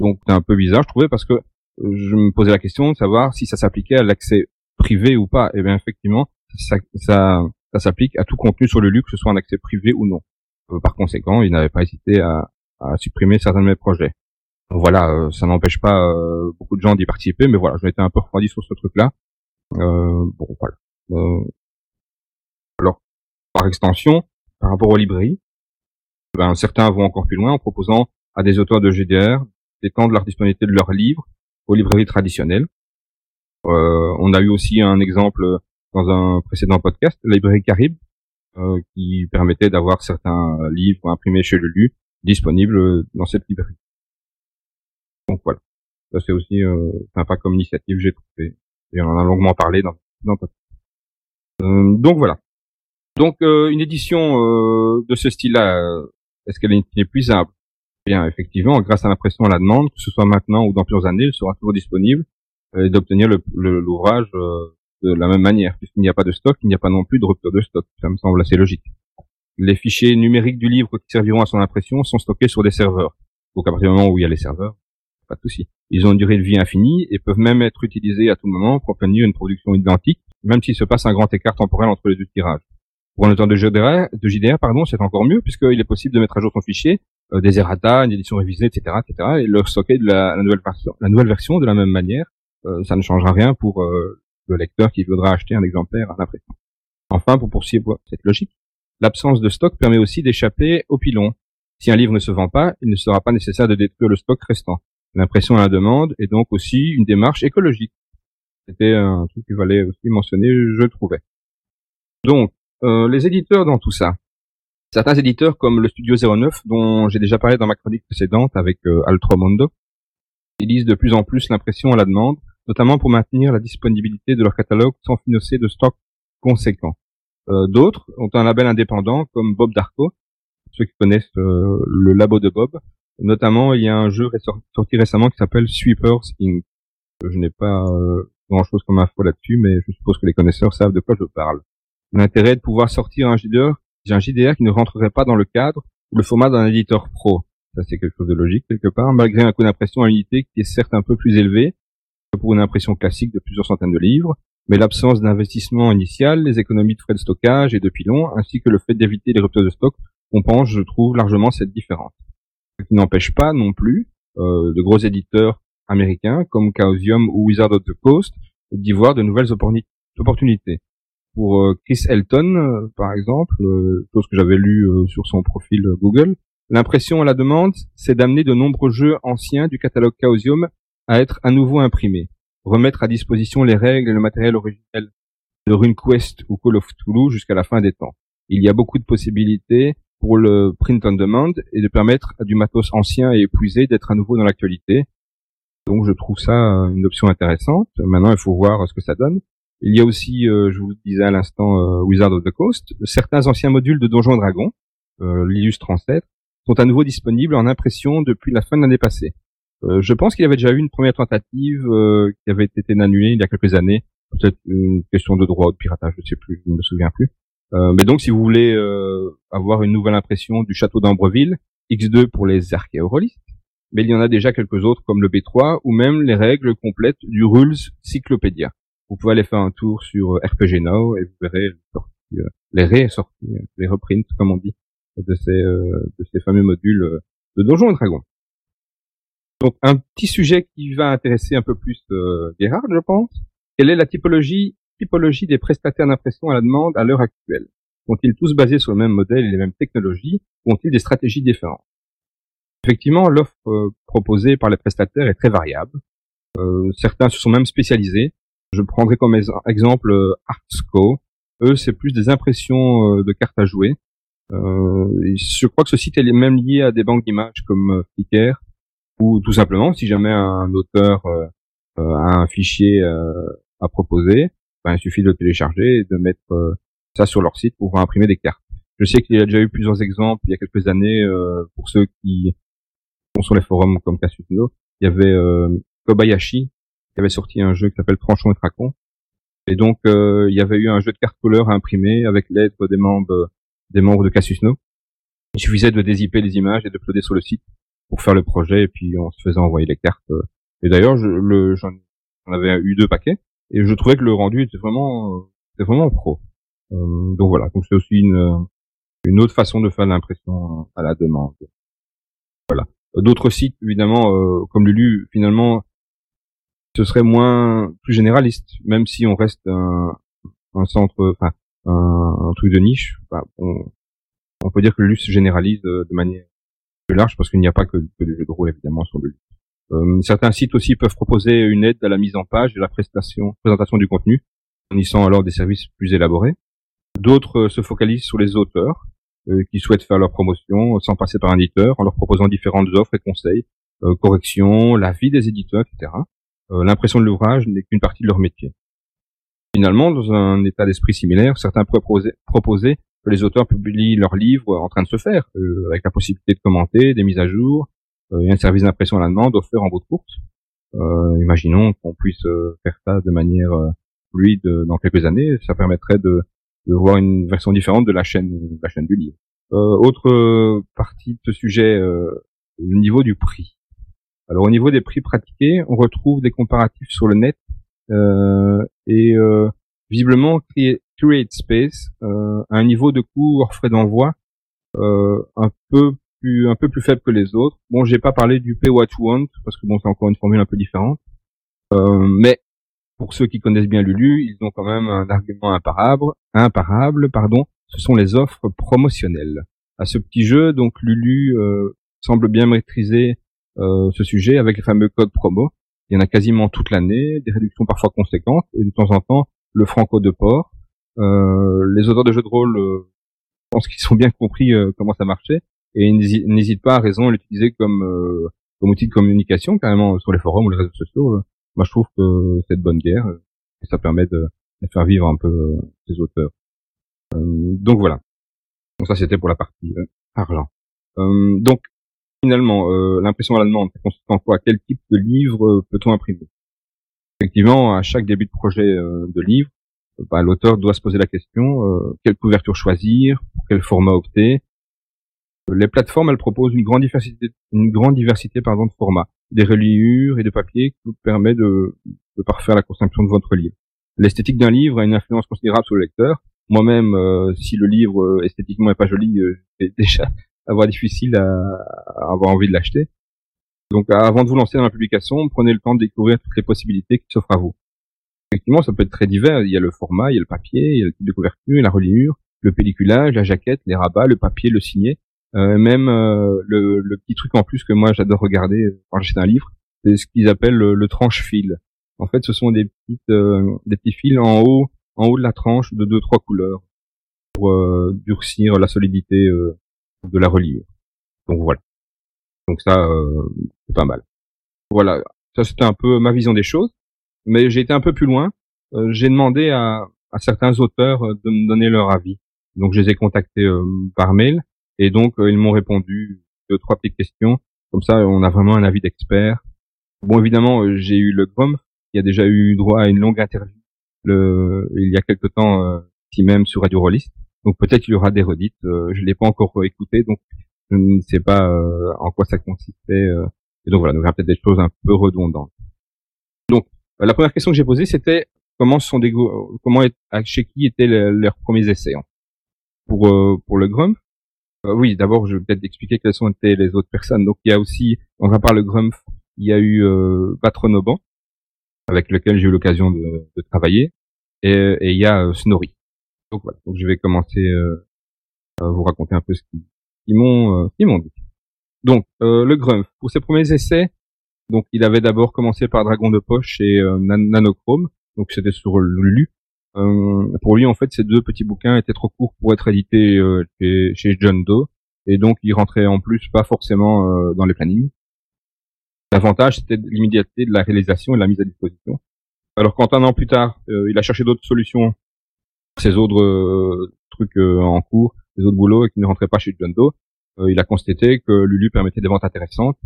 Donc, c'est un peu bizarre, je trouvais, parce que euh, je me posais la question de savoir si ça s'appliquait à l'accès privé ou pas. Et bien, effectivement, ça, ça, ça s'applique à tout contenu sur le lieu, que ce soit un accès privé ou non. Euh, par conséquent, ils n'avaient pas hésité à, à supprimer certains de mes projets. Voilà, euh, ça n'empêche pas euh, beaucoup de gens d'y participer, mais voilà, j'ai été un peu refroidi sur ce truc-là. Euh, bon, voilà. Alors, par extension, par rapport aux librairies, ben, certains vont encore plus loin en proposant à des auteurs de GDR d'étendre leur disponibilité de leurs livres aux librairies traditionnelles. Euh, on a eu aussi un exemple dans un précédent podcast, la librairie Carib, euh, qui permettait d'avoir certains livres imprimés chez le LU disponibles dans cette librairie. Donc voilà, ça c'est aussi euh, sympa comme initiative, j'ai trouvé. Et on en a longuement parlé dans, dans. Euh, donc voilà. Donc euh, une édition de ce style-là, est-ce qu'elle est inépuisable Bien, effectivement, grâce à l'impression à la demande, que ce soit maintenant ou dans plusieurs années, elle sera toujours disponible et d'obtenir l'ouvrage de la même manière. Puisqu'il n'y a pas de stock, il n'y a pas non plus de rupture de stock. Ça me semble assez logique. Les fichiers numériques du livre qui serviront à son impression sont stockés sur des serveurs. Donc à partir du moment où il y a les serveurs, pas de souci. Ils ont une durée de vie infinie et peuvent même être utilisés à tout moment pour obtenir une production identique, même s'il se passe un grand écart temporel entre les deux tirages. Pour un auteur de JDR, pardon, c'est encore mieux puisqu'il est possible de mettre à jour son fichier, euh, des errata, une édition révisée, etc., etc., et le stocker de la, la, nouvelle version, la nouvelle version de la même manière. Euh, ça ne changera rien pour euh, le lecteur qui voudra acheter un exemplaire à l'impression. Enfin, pour poursuivre cette logique, l'absence de stock permet aussi d'échapper au pilon. Si un livre ne se vend pas, il ne sera pas nécessaire de détruire le stock restant. L'impression à la demande est donc aussi une démarche écologique. C'était un truc qu'il fallait aussi mentionner, je trouvais. Donc, euh, les éditeurs dans tout ça. Certains éditeurs comme le Studio 09, dont j'ai déjà parlé dans ma chronique précédente avec euh, Altromondo, utilisent de plus en plus l'impression à la demande, notamment pour maintenir la disponibilité de leur catalogue sans financer de stock conséquent. Euh, D'autres ont un label indépendant comme Bob Darko, ceux qui connaissent euh, le labo de Bob. Notamment, il y a un jeu sorti récemment qui s'appelle Sweepers Inc. Je n'ai pas euh, grand-chose comme info là-dessus, mais je suppose que les connaisseurs savent de quoi je parle. L'intérêt de pouvoir sortir un JDR, un JDR qui ne rentrerait pas dans le cadre ou le format d'un éditeur pro. Ça, c'est quelque chose de logique quelque part, malgré un coût d'impression à unité qui est certes un peu plus élevé que pour une impression classique de plusieurs centaines de livres, mais l'absence d'investissement initial, les économies de frais de stockage et de pilons, ainsi que le fait d'éviter les ruptures de stock, compense, je trouve, largement cette différence. Ce qui n'empêche pas non plus euh, de gros éditeurs américains comme Chaosium ou Wizard of the Coast d'y voir de nouvelles opportunités. Pour euh, Chris Elton, euh, par exemple, chose que j'avais lu sur son profil Google, l'impression à la demande, c'est d'amener de nombreux jeux anciens du catalogue Chaosium à être à nouveau imprimés, remettre à disposition les règles et le matériel originel de RuneQuest ou Call of Cthulhu jusqu'à la fin des temps. Il y a beaucoup de possibilités pour le print on demand et de permettre à du matos ancien et épuisé d'être à nouveau dans l'actualité. Donc je trouve ça une option intéressante. Maintenant, il faut voir ce que ça donne. Il y a aussi, euh, je vous disais à l'instant, euh, Wizard of the Coast. Certains anciens modules de Donjons Dragons, euh, l'illustre ancêtre, sont à nouveau disponibles en impression depuis la fin de l'année passée. Euh, je pense qu'il avait déjà eu une première tentative euh, qui avait été annulée il y a quelques années. Peut-être une question de droit ou de piratage, je ne sais plus, je ne me souviens plus. Euh, mais donc, si vous voulez avoir une nouvelle impression du château d'Ambreville, X2 pour les archéorolistes, mais il y en a déjà quelques autres comme le B3 ou même les règles complètes du Rules Cyclopédia. Vous pouvez aller faire un tour sur RPG Now et vous verrez les ré-sorties, les reprints, comme on dit, de ces, de ces fameux modules de Donjons et Dragons. Donc un petit sujet qui va intéresser un peu plus euh, Gerhard, je pense. Quelle est la typologie, typologie des prestataires d'impression à la demande à l'heure actuelle? Sont-ils tous basés sur le même modèle et les mêmes technologies ou ont-ils des stratégies différentes? Effectivement, l'offre euh, proposée par les prestataires est très variable. Euh, certains se sont même spécialisés. Je prendrai comme exemple euh, Artsco. Eux, c'est plus des impressions euh, de cartes à jouer. je crois que ce site est même lié à des banques d'images comme Flickr ou tout simplement si jamais un auteur euh, a un fichier euh, à proposer, ben, il suffit de le télécharger et de mettre euh, ça sur leur site pour imprimer des cartes. Je sais qu'il y a déjà eu plusieurs exemples il y a quelques années pour ceux qui sont sur les forums comme Cassuno. Il y avait Kobayashi qui avait sorti un jeu qui s'appelle Tranchon et Tracon. Et donc il y avait eu un jeu de cartes couleurs à imprimer avec l'aide des membres des membres de Casus No. Il suffisait de dézipper les images et de uploader sur le site pour faire le projet et puis on se faisait envoyer les cartes. Et d'ailleurs, le j'en avais eu deux paquets et je trouvais que le rendu était vraiment était vraiment pro. Euh, donc voilà, donc c'est aussi une une autre façon de faire l'impression à la demande. Voilà. D'autres sites, évidemment, euh, comme Lulu, finalement, ce serait moins plus généraliste, même si on reste un, un centre, enfin un, un, truc de niche. Bah, on, on, peut dire que Lulu se généralise de, manière large parce qu'il n'y a pas que, que des jeux de rôle évidemment sur Lulu. Euh, certains sites aussi peuvent proposer une aide à la mise en page et la prestation, présentation du contenu, fournissant alors des services plus élaborés. D'autres euh, se focalisent sur les auteurs euh, qui souhaitent faire leur promotion sans passer par un éditeur, en leur proposant différentes offres et conseils, euh, corrections, l'avis des éditeurs, etc. L'impression de l'ouvrage n'est qu'une partie de leur métier. Finalement, dans un état d'esprit similaire, certains proposer, proposer que les auteurs publient leurs livres en train de se faire, avec la possibilité de commenter, des mises à jour, et un service d'impression à la demande offert en bout de course. Euh, imaginons qu'on puisse faire ça de manière fluide dans quelques années, ça permettrait de de voir une version différente de la chaîne, de la chaîne du livre. Euh, autre euh, partie de ce sujet, euh, le niveau du prix. Alors au niveau des prix pratiqués, on retrouve des comparatifs sur le net euh, et euh, visiblement Create Space euh, a un niveau de coût hors frais d'envoi un peu plus un peu plus faible que les autres. Bon, j'ai pas parlé du Pay What You Want parce que bon, c'est encore une formule un peu différente. mais pour ceux qui connaissent bien Lulu, ils ont quand même un argument imparable, imparable, pardon, ce sont les offres promotionnelles. À ce petit jeu, donc Lulu euh, semble bien maîtriser euh, ce sujet avec les fameux codes promo. Il y en a quasiment toute l'année, des réductions parfois conséquentes, et de temps en temps le franco de port. Euh, les auteurs de jeux de rôle, je pense qu'ils ont bien compris comment ça marchait, et n'hésitent pas à raison à l'utiliser comme, comme outil de communication, carrément sur les forums ou les réseaux sociaux moi je trouve que c'est de bonne guerre et ça permet de, faire vivre un peu ces euh, auteurs. Euh, donc voilà. Donc ça c'était pour la partie euh, argent. donc finalement, l'impression à la demande, consiste en quoi? Quel type de livre peut-on imprimer? Effectivement, à chaque début de projet de livre, bah, l'auteur doit se poser la question quelle couverture choisir, pour quel format opter. Les plateformes, elles proposent une grande diversité, une grande de formats des reliures et de papier qui vous permet de, parfaire la construction de votre livre. L'esthétique d'un livre a une influence considérable sur le lecteur. Moi-même, euh, si le livre euh, esthétiquement est pas joli, euh, vais déjà avoir difficile à, avoir envie de l'acheter. Donc, avant de vous lancer dans la publication, prenez le temps de découvrir toutes les possibilités qui s'offrent à vous. Effectivement, ça peut être très divers. Il y a le format, il y a le papier, il y a le type de couverture, la reliure, le pelliculage, la jaquette, les rabats, le papier, le signet. Euh, même euh, le, le, petit truc en plus que moi j'adore regarder quand j'achète un livre, c'est ce qu'ils appellent le, tranche-fil. En fait, ce sont des petites euh, des petits fils en haut en haut de la tranche de deux trois couleurs pour durcir la solidité de la reliure. Donc voilà. Donc ça c'est pas mal. Voilà, ça c'était un peu ma vision des choses, mais j'ai été un peu plus loin. j'ai demandé à, à certains auteurs de me donner leur avis. Donc je les ai contactés par mail et donc, euh, ils m'ont répondu deux, trois petites questions. Comme ça, on a vraiment un avis d'expert. Bon, évidemment, euh, j'ai eu le Grom, qui a déjà eu droit à une longue interview le, il y a quelque temps, euh, ici même sur Radio Rollist. Donc peut-être qu'il y aura des redites. Euh, je l'ai pas encore écouté, donc je ne sais pas en quoi ça consistait. et donc voilà, donc il y aura peut-être des choses un peu redondantes. Donc la première question que j'ai posée, c'était comment sont des comment chez qui étaient leurs premiers essais. Hein. Pour pour le Grum, euh, oui, d'abord, je vais peut-être expliquer quelles sont été les autres personnes. Donc, il y a aussi, on va parler Grumpf, il y a eu euh, Patronoban, avec lequel j'ai eu l'occasion de, de, travailler, et, il y a euh, Snorri. Donc voilà, donc je vais commencer euh, à vous raconter un peu ce qu'ils m'ont euh, m'ont dit. Donc, le Grumpf, pour ses premiers essais, donc il avait d'abord commencé par Dragon de Poche et Nanochrome, donc c'était sur Lulu. Euh, pour lui, en fait, ces deux petits bouquins étaient trop courts pour être édités euh, chez, John Doe, et donc ils rentraient en plus pas forcément euh, dans les plannings. L'avantage, c'était l'immédiateté de la réalisation et de la mise à disposition. Alors quand un an plus tard, il a cherché d'autres solutions, ces autres trucs en cours, ces autres boulots et qui ne rentraient pas chez John Doe, il a constaté que Lulu permettait des ventes intéressantes,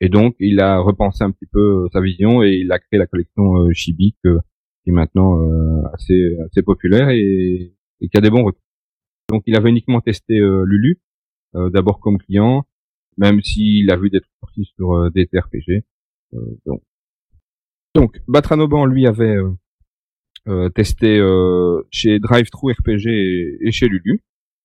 et donc il a repensé un petit peu sa vision et il a créé la collection Chibi que qui est maintenant euh, assez assez populaire et, et, qui a des bons retours. Donc il avait uniquement testé euh, Lulu, euh, d'abord comme client, même s'il a vu des trucs sur des TRPG. donc, donc Batranoban lui avait testé chez DriveThru RPG et, chez Lulu.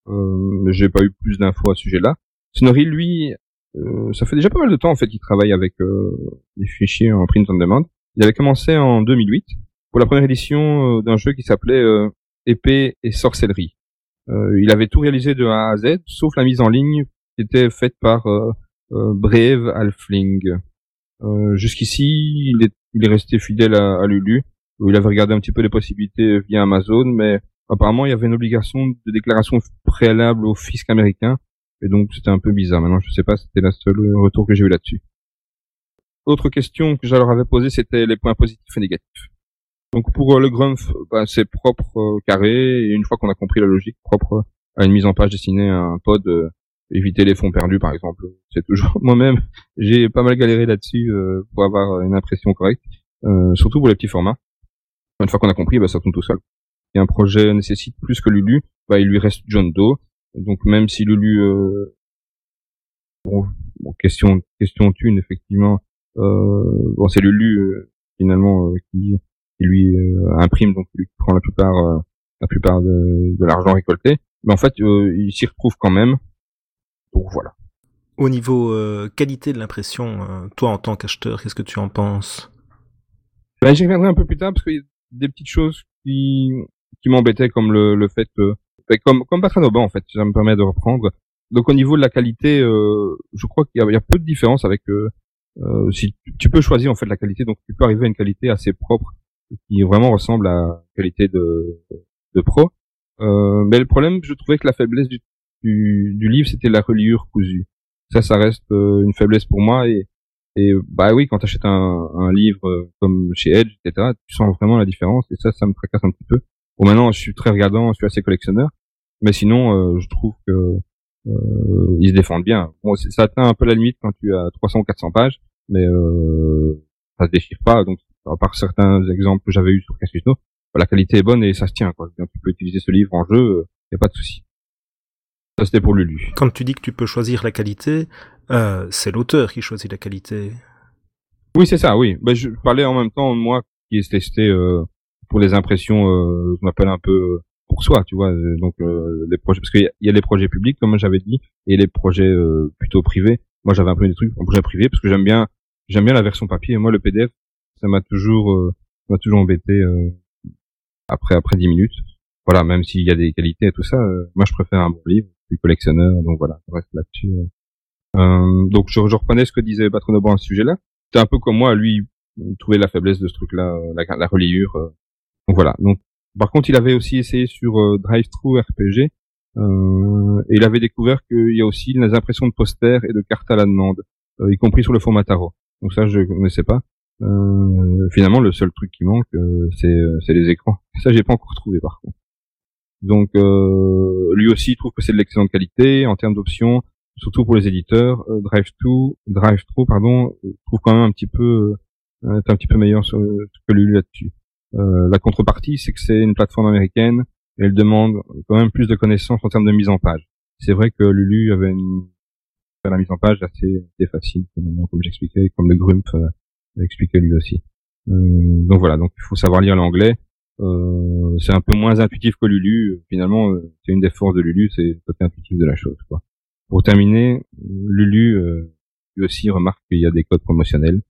Euh, J'ai pas eu plus d'infos à ce sujet-là. Snorri, lui, euh, ça fait déjà pas mal de temps en fait qu'il travaille avec euh, les fichiers en print on demand. Il avait commencé en 2008 pour la première édition euh, d'un jeu qui s'appelait euh, Épée et sorcellerie. Euh, il avait tout réalisé de A à Z, sauf la mise en ligne qui était faite par euh, euh, Brave Halfling. Euh, Jusqu'ici, il est, il est resté fidèle à, à Lulu. Où Il avait regardé un petit peu les possibilités via Amazon, mais apparemment il y avait une obligation de déclaration préalable au fisc américain, et donc c'était un peu bizarre. Maintenant, je sais pas, c'était la seule retour que j'ai eu là-dessus. Autre question que je leur avais posée, c'était les points positifs et négatifs. Donc pour euh, le Grumpf, bah, c'est propre, euh, carré, et une fois qu'on a compris la logique, propre à une mise en page destinée à un pod, euh, éviter les fonds perdus par exemple. C'est toujours moi-même, j'ai pas mal galéré là-dessus euh, pour avoir une impression correcte, surtout pour les petits formats. Une fois qu'on a compris, bah, ça tourne tout seul. Et un projet nécessite plus que Lulu, bah, il lui reste John Doe. Donc même si Lulu, euh, bon, bon, question question thune effectivement, euh, bon c'est Lulu euh, finalement euh, qui, qui lui euh, imprime donc lui qui prend la plupart euh, la plupart de, de l'argent récolté. Mais en fait euh, il s'y retrouve quand même. Donc voilà. Au niveau euh, qualité de l'impression, euh, toi en tant qu'acheteur, qu'est-ce que tu en penses? Ben, j'y reviendrai un peu plus tard parce qu'il y a des petites choses qui, qui m'embêtaient comme le, le fait, euh, comme, comme Patranoba en fait, ça me permet de reprendre. Donc au niveau de la qualité, euh, je crois qu'il y, y a peu de différence avec euh, euh, si tu peux choisir en fait la qualité, donc tu peux arriver à une qualité assez propre qui vraiment ressemble à la qualité de, de pro. Euh, mais le problème, je trouvais que la faiblesse du, du, du livre, c'était la reliure cousue. Ça, ça reste euh, une faiblesse pour moi et et bah oui, quand tu achètes un, un livre euh, comme chez Edge, etc., tu sens vraiment la différence et ça, ça me tracasse un petit peu. Bon, maintenant, je suis très regardant, je suis assez collectionneur, mais sinon, euh, je trouve que euh, ils se défendent bien. Bon, ça atteint un peu la limite quand tu as 300 ou 400 pages, mais euh, ça se déchire pas. Donc, à part certains exemples que j'avais eu sur Casino, la qualité est bonne et ça se tient. Quoi. Tu peux utiliser ce livre en jeu, il y a pas de souci. Ça, c'était pour Lulu. Quand tu dis que tu peux choisir la qualité, euh, c'est l'auteur qui choisit la qualité. Oui, c'est ça, oui. Ben, je parlais en même temps, moi, qui ai testé euh, pour les impressions, euh, je m'appelle un peu euh, pour soi, tu vois. euh, Donc, euh, les projets, parce qu'il y, a- les projets publics, comme j'avais dit, et les projets plutôt privés. Moi, j'avais un peu des trucs en projet privé, parce que j'aime bien, j'aime bien la version papier. Et moi, le PDF, ça m'a toujours, m'a toujours embêté après après 10 minutes. Voilà, même s'il y a des qualités et tout ça, moi, je préfère un bon livre, je suis collectionneur, donc voilà, je reste là-dessus. Euh. Donc, je, je reprenais ce que disait Patronobo à ce sujet-là c'était un peu comme moi, lui, il trouvait la faiblesse de ce truc-là, euh, la, la reliure. euh. Donc voilà. Donc, par contre, il avait aussi essayé sur euh, Drive-Thru RPG, euh, et il avait découvert qu'il y a aussi les impressions de posters et de cartes à la demande, euh, y compris sur le format tarot. Donc ça, je connaissais pas. Euh, finalement, le seul truc qui manque, c'est les écrans. Ça, j'ai pas encore trouvé par contre. Donc, lui aussi, il trouve que c'est de l'excellente qualité en termes d'options surtout pour les éditeurs, euh, Drive2, Drive-Thru, pardon, je trouve quand même un petit peu, euh, est un petit peu meilleur sur, que Lulu là-dessus. Euh, la contrepartie, c'est que c'est une plateforme américaine et elle demande quand même plus de connaissances en termes de mise en page. C'est vrai que Lulu avait une, la mise en page assez, assez facile, comme, j'expliquais, comme le Grump euh, expliquait lui aussi. Euh, donc voilà, donc il faut savoir lire l'anglais. Euh, c'est un peu moins intuitif que Lulu. Finalement, euh, c'est une des forces de Lulu, c'est le côté intuitif de la chose. Quoi. Pour terminer, Lulu euh, lui aussi remarque qu'il y a des codes promotionnels.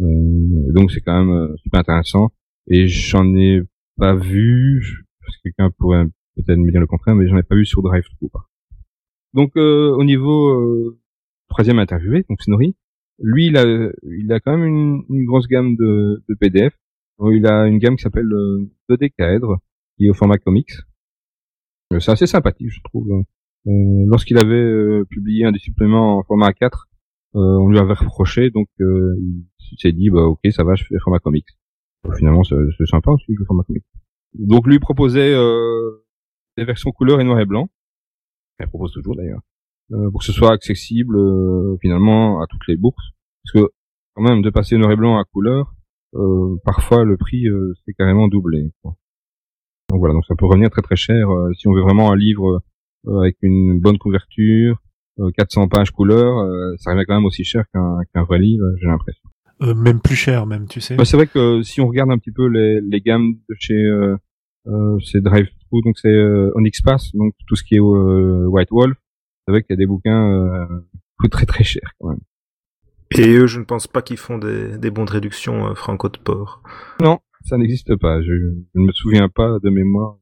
Euh, donc c'est quand même euh, super intéressant. Et j'en ai pas vu, parce que quelqu'un pourrait peut-être me dire le contraire, mais j'en ai pas vu sur Drive-Thru. quoi. Donc euh, au niveau euh, troisième interviewé, donc Snorri, lui il a, il a quand même une, une grosse gamme de, de PDF. Donc, il a une gamme qui s'appelle euh, Dodécaèdre, qui est au format comics. Euh, C'est assez sympathique, je trouve. Euh, Lorsqu'il avait euh, publié un des suppléments en format A4, euh, on lui avait reproché, donc il s'est dit, bah ok, ça va, je fais format comics. Finalement, c'est sympa aussi le format comics. Donc lui proposait des versions couleur et noir et blanc. Elle propose toujours d'ailleurs, euh, pour que ce soit accessible euh, finalement à toutes les bourses. Parce que quand même, de passer noir et blanc à couleur, euh, parfois le prix c'est carrément doublé. Donc voilà, donc ça peut revenir très très cher si on veut vraiment un livre avec une bonne couverture, euh, 400 pages couleur, euh, ça revient quand même aussi cher qu'un qu'un vrai livre, j'ai l'impression. Euh, même plus cher, même, tu sais. Bah, c'est vrai que si on regarde un petit peu les, les gammes de chez euh, euh, c'est Drive-Thru, donc c'est euh, Onyx Pass, donc tout ce qui est euh, White Wolf, c'est vrai qu'il y a des bouquins euh, coûte très très cher quand même. Et eux, je ne pense pas qu'ils font des, des bons de réduction euh, franco de port. Non, ça n'existe pas. Je, je ne me souviens pas de mémoire.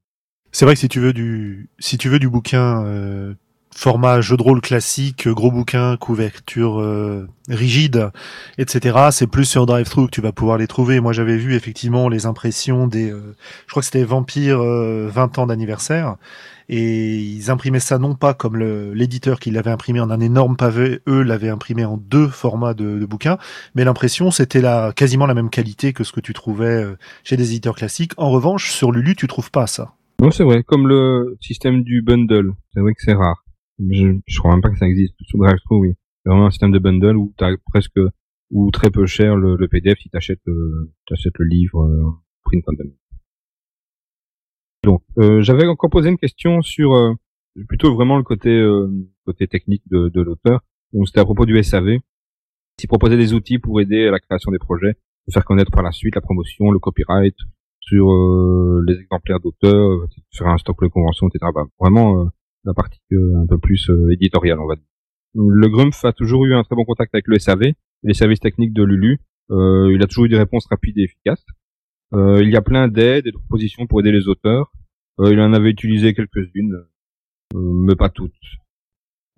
C'est vrai que si tu veux du, si tu veux du bouquin euh, format jeu de rôle classique, gros bouquin, couverture euh, rigide, etc. C'est plus sur DriveThru que tu vas pouvoir les trouver. Moi, j'avais vu effectivement les impressions des, euh, je crois que c'était Vampire euh, 20 ans d'anniversaire, et ils imprimaient ça non pas comme l'éditeur qui l'avait imprimé en un énorme pavé, eux l'avaient imprimé en deux formats de, de bouquins, mais l'impression c'était la quasiment la même qualité que ce que tu trouvais chez des éditeurs classiques. En revanche, sur Lulu, tu trouves pas ça. Non, c'est vrai. Comme le système du bundle. C'est vrai que c'est rare. Je, je crois même pas que ça existe. DriveThru, oui. C'est vraiment un système de bundle où t'as presque, ou très peu cher le, le PDF si t'achètes le, t'achètes le livre euh, print on demand. Donc, euh, j'avais encore posé une question sur euh, plutôt vraiment le côté euh, côté technique de, de l'auteur. Donc, c'était à propos du SAV. S'il proposait des outils pour aider à la création des projets, de faire connaître par la suite la promotion, le copyright, sur euh, les exemplaires d'auteurs, euh, faire un stock de convention, etc. Bah, vraiment euh, la partie un peu plus éditoriale, on va dire. Le Grumpf a toujours eu un très bon contact avec le SAV, les services techniques de Lulu. Il a toujours eu des réponses rapides et efficaces. Il y a plein d'aides et de propositions pour aider les auteurs. Il en avait utilisé quelques-unes, mais pas toutes.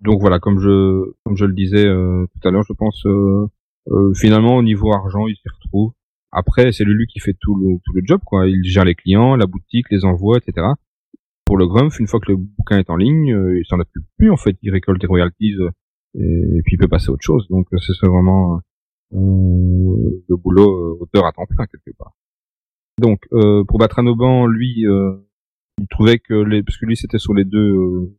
Donc voilà, comme je comme je le disais tout à l'heure, je pense euh, finalement au niveau argent, il s'y retrouve. Après, c'est Lulu qui fait tout le tout le job, quoi. Il gère les clients, la boutique, les envois, etc. Pour le Grumpf, une fois que le bouquin est en ligne, euh, il s'en occupe plus en fait. Il récolte des royalties euh, et, puis il peut passer à autre chose. Donc euh, c'est vraiment euh, le boulot auteur à temps plein quelque part. Donc pour Batranoban, lui, il trouvait que les parce que lui c'était sur les deux euh,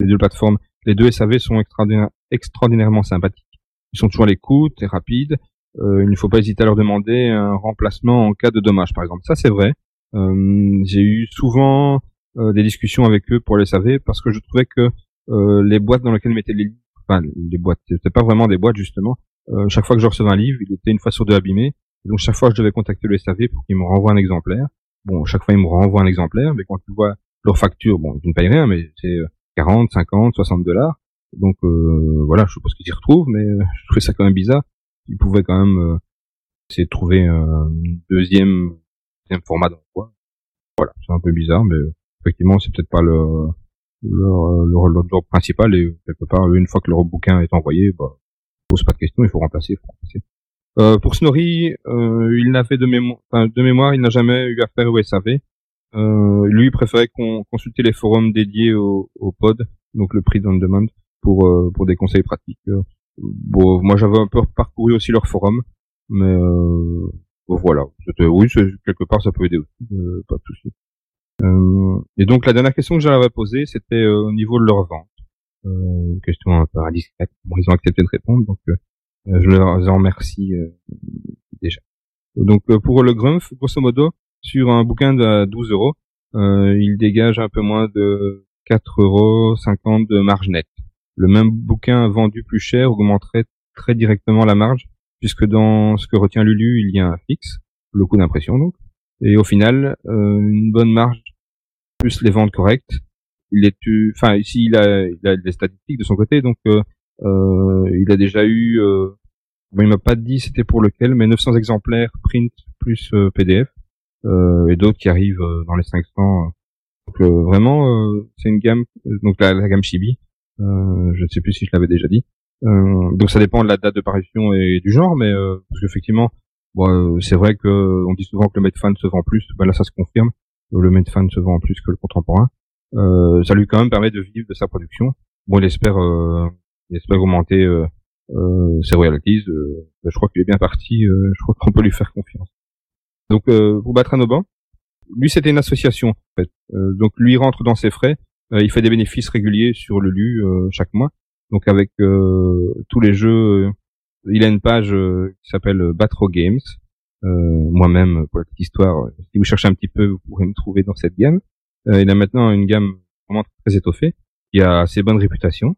les deux plateformes, les deux SAV sont extraordinaire- extraordinairement sympathiques. Ils sont toujours à l'écoute et rapides. Euh, il ne faut pas hésiter à leur demander un remplacement en cas de dommage, par exemple. Ça c'est vrai. Euh, J'ai eu souvent euh, des discussions avec eux pour les SAV parce que je trouvais que les boîtes dans lesquelles ils mettaient les livres, enfin les boîtes, c'était pas vraiment des boîtes justement. Chaque fois que je recevais un livre, il était une fois sur deux abîmé. Donc chaque fois, je devais contacter le SAV pour qu'il me renvoie un exemplaire. Bon, chaque fois, il me renvoie un exemplaire, mais quand tu vois leur facture, bon, je ne paye rien, mais c'est euh, 40, 50, 60 dollars. Donc euh, voilà, je suppose qu'ils s'y retrouvent, mais je trouvais ça quand même bizarre. Ils pouvaient quand même euh, essayer de trouver un deuxième, deuxième format d'envoi. Voilà, c'est un peu bizarre, mais effectivement, c'est peut-être pas le leur, leur, leur job principal et quelque part, une fois que leur bouquin est envoyé, bah, pose pas de questions, il faut remplacer, il faut remplacer. Euh, pour Snorri, euh, il n'avait de mémoire, enfin, de mémoire, il n'a jamais eu affaire au SAV. Euh, lui il préférait qu'on consulter les forums dédiés au, au pod, donc le prix on demand, pour euh, pour des conseils pratiques. Bon, moi j'avais un peu parcouru aussi leur forum, mais euh, bon, voilà. Oui, quelque part ça peut aider aussi, euh, pas de souci. Euh, et donc la dernière question que j'avais posée, c'était euh, au niveau de leur vente. Euh, une question un peu indiscrète. Bon, ils ont accepté de répondre, donc euh, je leur en remercie déjà. Donc pour le Grumpf, grosso modo, sur un bouquin de 12 euros, il dégage un peu moins de 4,50 euros de marge nette. Le même bouquin vendu plus cher augmenterait très directement la marge, puisque dans ce que retient Lulu, il y a un fixe, le coût d'impression donc. Et au final, euh, une bonne marge plus les ventes correctes. Il est, enfin ici il a, il a des statistiques de son côté, donc euh, euh, il a déjà eu, euh, bon, il m'a pas dit c'était pour lequel, mais 900 exemplaires print plus euh, PDF et d'autres qui arrivent dans les 500. euh. Donc vraiment, c'est une gamme, donc la, la gamme Chibi. Euh, je ne sais plus si je l'avais déjà dit. Euh, donc ça dépend de la date de parution et du genre, mais euh, parce qu'effectivement, bon, c'est vrai que on dit souvent que le Medfan se vend plus. Ben là, ça se confirme. Le Medfan se vend plus que le contemporain. Ça lui quand même permet de vivre de sa production. Bon, il espère, il espère augmenter euh, ses royalties. Euh, je crois qu'il est bien parti. euh, je crois qu'on peut lui faire confiance. Donc euh, pour auban, lui c'était une association en fait. Donc lui rentre dans ses frais, il fait des bénéfices réguliers sur le LU euh, chaque mois. Donc avec euh, tous les jeux, euh, il a une page euh, qui s'appelle euh, Batro Games. Euh, Moi-même pour la petite histoire, euh, si vous cherchez un petit peu, vous pourrez me trouver dans cette gamme. Euh, il a maintenant une gamme vraiment très étoffée, qui a assez bonne réputation,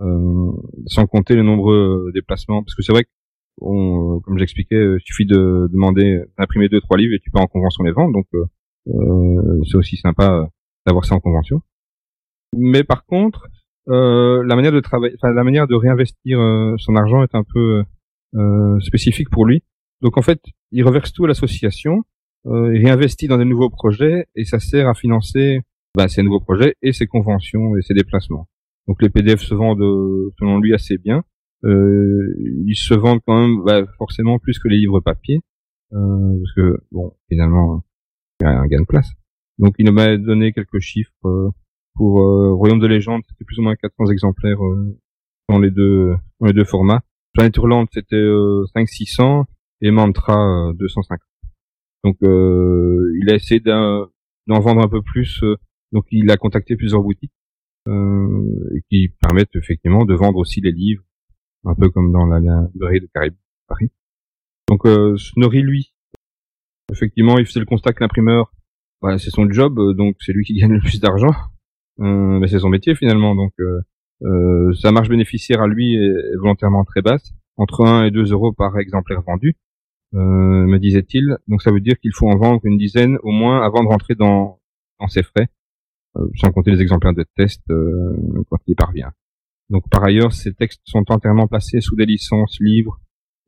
euh, sans compter les nombreux déplacements, parce que c'est vrai que comme j'expliquais, euh, il suffit de demander d'imprimer deux trois livres et tu peux en convention les vendre. Donc euh, euh, c'est aussi sympa euh, d'avoir ça en convention. Mais par contre, euh, la manière de travailler, enfin la manière de réinvestir euh, son argent est un peu euh, spécifique pour lui. Donc en fait, il reverse tout à l'association, euh, il réinvestit dans des nouveaux projets et ça sert à financer bah, ses nouveaux projets et ses conventions et ses déplacements. Donc les PDF se vendent euh, selon lui assez bien. Euh, ils se vendent quand même bah, forcément plus que les livres papier euh, parce que bon finalement il y a un gain de place. Donc il m'a donné quelques chiffres euh, pour euh, Royaume de légende, c'était plus ou moins 400 exemplaires euh, dans les deux dans les deux formats. Planète Hurlante c'était euh, 500-600 et Mantra euh, 250. Donc euh, il a essayé d'en vendre un peu plus. euh, donc il a contacté plusieurs boutiques euh, qui permettent effectivement de vendre aussi les livres, un peu comme dans la librairie de Caribe Paris. Donc euh, Snorri lui, effectivement il faisait le constat que l'imprimeur, bah, c'est son job, euh, donc c'est lui qui gagne le plus d'argent. Euh, mais c'est son métier finalement, donc euh, euh, sa marge bénéficiaire à lui est volontairement très basse, entre 1 et 2 euros par exemplaire vendu, euh, me disait-il. Donc ça veut dire qu'il faut en vendre une dizaine au moins avant de rentrer dans, dans ses frais, sans compter les exemplaires de test quand il y parvient. Donc par ailleurs, ces textes sont entièrement placés sous des licences libres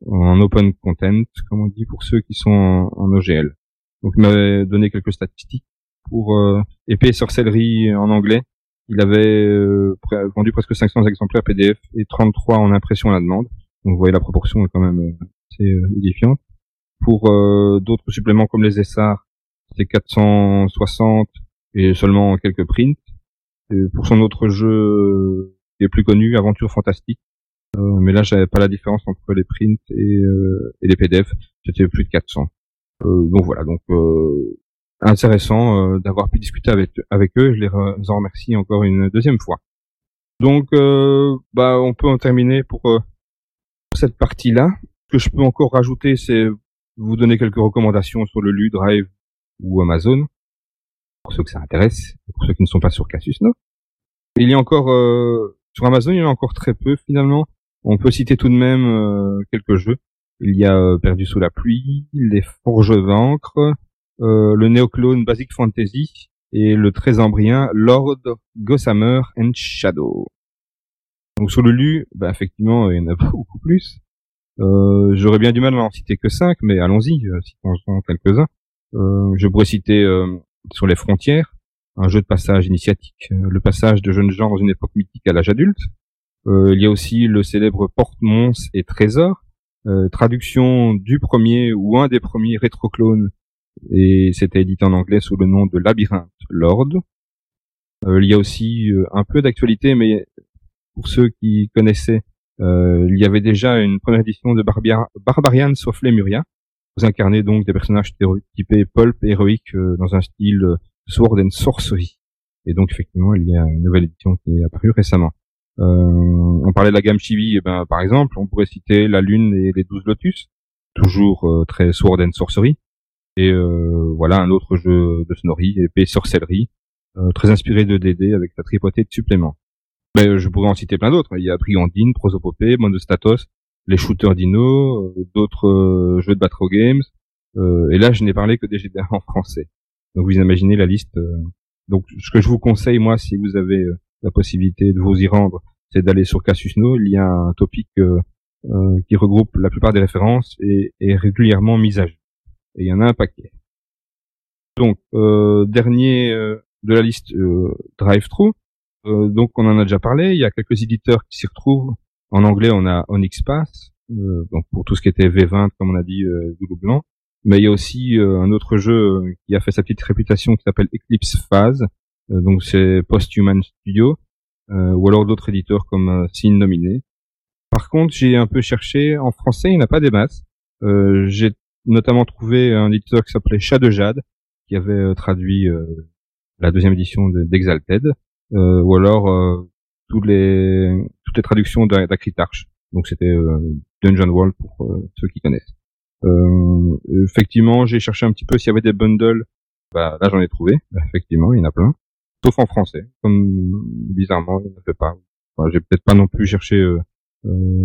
en open content, comme on dit pour ceux qui sont en, en OGL. Donc il m'avait donné quelques statistiques pour euh, épée sorcellerie en anglais. Il avait euh, vendu presque 500 exemplaires PDF et 33 en impression à la demande. Donc vous voyez la proportion est quand même euh, assez édifiante. Pour d'autres suppléments comme les Essars, c'est 460 et seulement quelques prints. Et pour son autre jeu qui est plus connu, Aventure Fantastique, euh, mais là j'avais pas la différence entre les prints et, euh, et les PDF, c'était plus de 400. Euh, donc voilà, donc intéressant euh, d'avoir pu discuter avec avec eux. Je les re- en remercie encore une deuxième fois. Donc euh, bah on peut en terminer pour, euh, pour cette partie-là. Ce que je peux encore rajouter, c'est vous donner quelques recommandations sur le LU, Drive ou Amazon pour ceux que ça intéresse, pour ceux qui ne sont pas sur Casus No. Il y a encore euh, sur Amazon, il y en a encore très peu finalement. On peut citer tout de même euh, quelques jeux. Il y a euh, Perdu sous la pluie, Les Forges d'encre, euh, le néoclone Basic Fantasy et le très embryen Lord Gossamer and Shadow. Donc sur le lu, bah, effectivement, il y en a beaucoup plus. Euh, J'aurais bien du mal à en citer que cinq, mais allons-y, euh, citons-en quelques-uns. Euh, je pourrais citer euh, sur les frontières, un jeu de passage initiatique, euh, le passage de jeunes gens dans une époque mythique à l'âge adulte. Euh, il y a aussi le célèbre Porte-Mons et Trésor, euh, traduction du premier ou un des premiers rétroclones, et c'était édité en anglais sous le nom de Labyrinthe Lord. Euh, il y a aussi euh, un peu d'actualité, mais pour ceux qui connaissaient, euh, il y avait déjà une première édition de Barbarian sauf Lemuria. Vous incarnez donc des personnages stéréotypés pulp héroïques euh, dans un style euh, sword and sorcery. Et donc effectivement, il y a une nouvelle édition qui est apparue récemment. Euh, on parlait de la gamme Chibi, et ben par exemple, on pourrait citer La Lune et les Douze Lotus, toujours très sword and sorcery. Et euh, voilà un autre jeu de Snorri, épée sorcellerie, euh, très inspiré de DD avec sa tripotée de suppléments. Mais euh, je pourrais en citer plein d'autres. Il y a Brigandine, Prosopopée, Monostatos, les shooters Dino, d'autres jeux de Battle Games. Et là, je n'ai parlé que des GDR en français. Donc vous imaginez la liste. Donc ce que je vous conseille, moi, si vous avez la possibilité de vous y rendre, c'est d'aller sur Casus No. Il y a un topic qui regroupe la plupart des références et est régulièrement mis à jour. Et il y en a un paquet. Donc euh, dernier euh, de la liste, euh, Drive-Thru. Euh, donc on en a déjà parlé. Il y a quelques éditeurs qui s'y retrouvent. En anglais, on a Onyx Pass, euh, donc pour tout ce qui était V20, comme on a dit, euh, loup blanc. Mais il y a aussi euh, un autre jeu euh, qui a fait sa petite réputation qui s'appelle Eclipse Phase. Donc c'est Posthuman Studio, ou alors d'autres éditeurs comme Sin Nominé. Par contre, j'ai un peu cherché en français, il n'y en a pas des masses. J'ai notamment trouvé un éditeur qui s'appelait Chat de Jade, qui avait euh, traduit euh, la deuxième édition de- d'Exalted, euh, ou alors toutes les toutes les traductions d'A- d'Acritarch. Donc c'était Dungeon World pour ceux qui connaissent. Euh, effectivement, j'ai cherché un petit peu s'il y avait des bundles. Bah, là, j'en ai trouvé. Effectivement, il y en a plein. Sauf en français. Comme bizarrement, il ne fait pas. J'ai peut-être pas non plus cherché. Euh,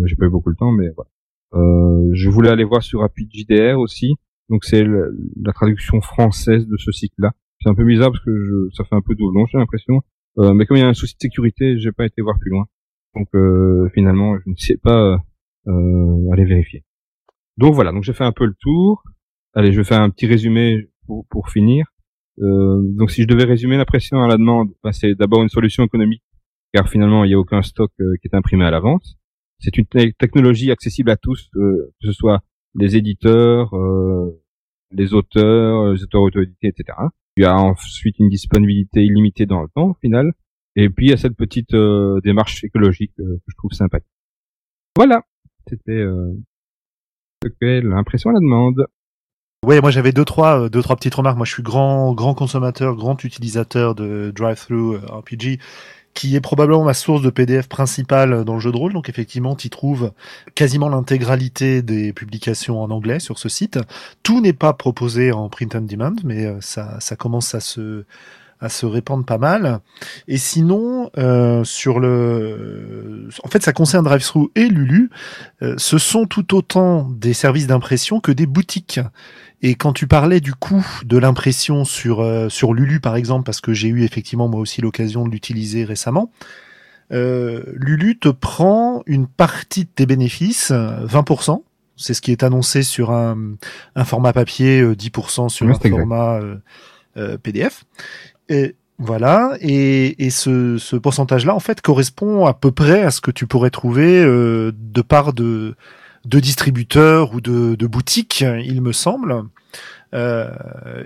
j'ai pas eu beaucoup de temps, mais voilà. Euh, je voulais aller voir sur Rapid JDR aussi. Donc c'est la traduction française de ce cycle-là. C'est un peu bizarre parce que je, ça fait un peu doublon, j'ai l'impression. Euh, mais comme il y a un souci de sécurité, j'ai pas été voir plus loin. Donc euh, finalement, je ne sais pas euh, aller vérifier. Donc voilà, donc j'ai fait un peu le tour. Allez, je vais faire un petit résumé pour, pour finir. Euh, donc si je devais résumer la pression à la demande, bah, c'est d'abord une solution économique, car finalement il n'y a aucun stock euh, qui est imprimé à l'avance. C'est une te- technologie accessible à tous, euh, que ce soit les éditeurs, euh, les auteurs, les auteurs auto-édités, etc. Il y a ensuite une disponibilité illimitée dans le temps, au final. Et puis il y a cette petite euh, démarche écologique euh, que je trouve sympathique. Voilà, c'était euh, ce l'impression à la demande. Ouais, moi j'avais deux trois euh, deux trois petites remarques. Moi je suis grand grand consommateur, grand utilisateur de Drive-Thru euh, RPG qui est probablement ma source de PDF principale dans le jeu de rôle. Donc effectivement, tu trouves quasiment l'intégralité des publications en anglais sur ce site. Tout n'est pas proposé en print on demand, mais euh, ça ça commence à se à se répandre pas mal. Et sinon, euh, sur le, en fait, ça concerne DriveThru et Lulu. Euh, ce sont tout autant des services d'impression que des boutiques. Et quand tu parlais du coût de l'impression sur euh, sur Lulu par exemple, parce que j'ai eu effectivement moi aussi l'occasion de l'utiliser récemment, euh, Lulu te prend une partie de tes bénéfices, 20%. C'est ce qui est annoncé sur un, un format papier, euh, 10% sur Ouais, un format euh, euh, PDF. Et voilà, et, et ce, ce pourcentage-là, en fait, correspond à peu près à ce que tu pourrais trouver euh, de part de, de distributeurs ou de, de boutiques, il me semble. Euh,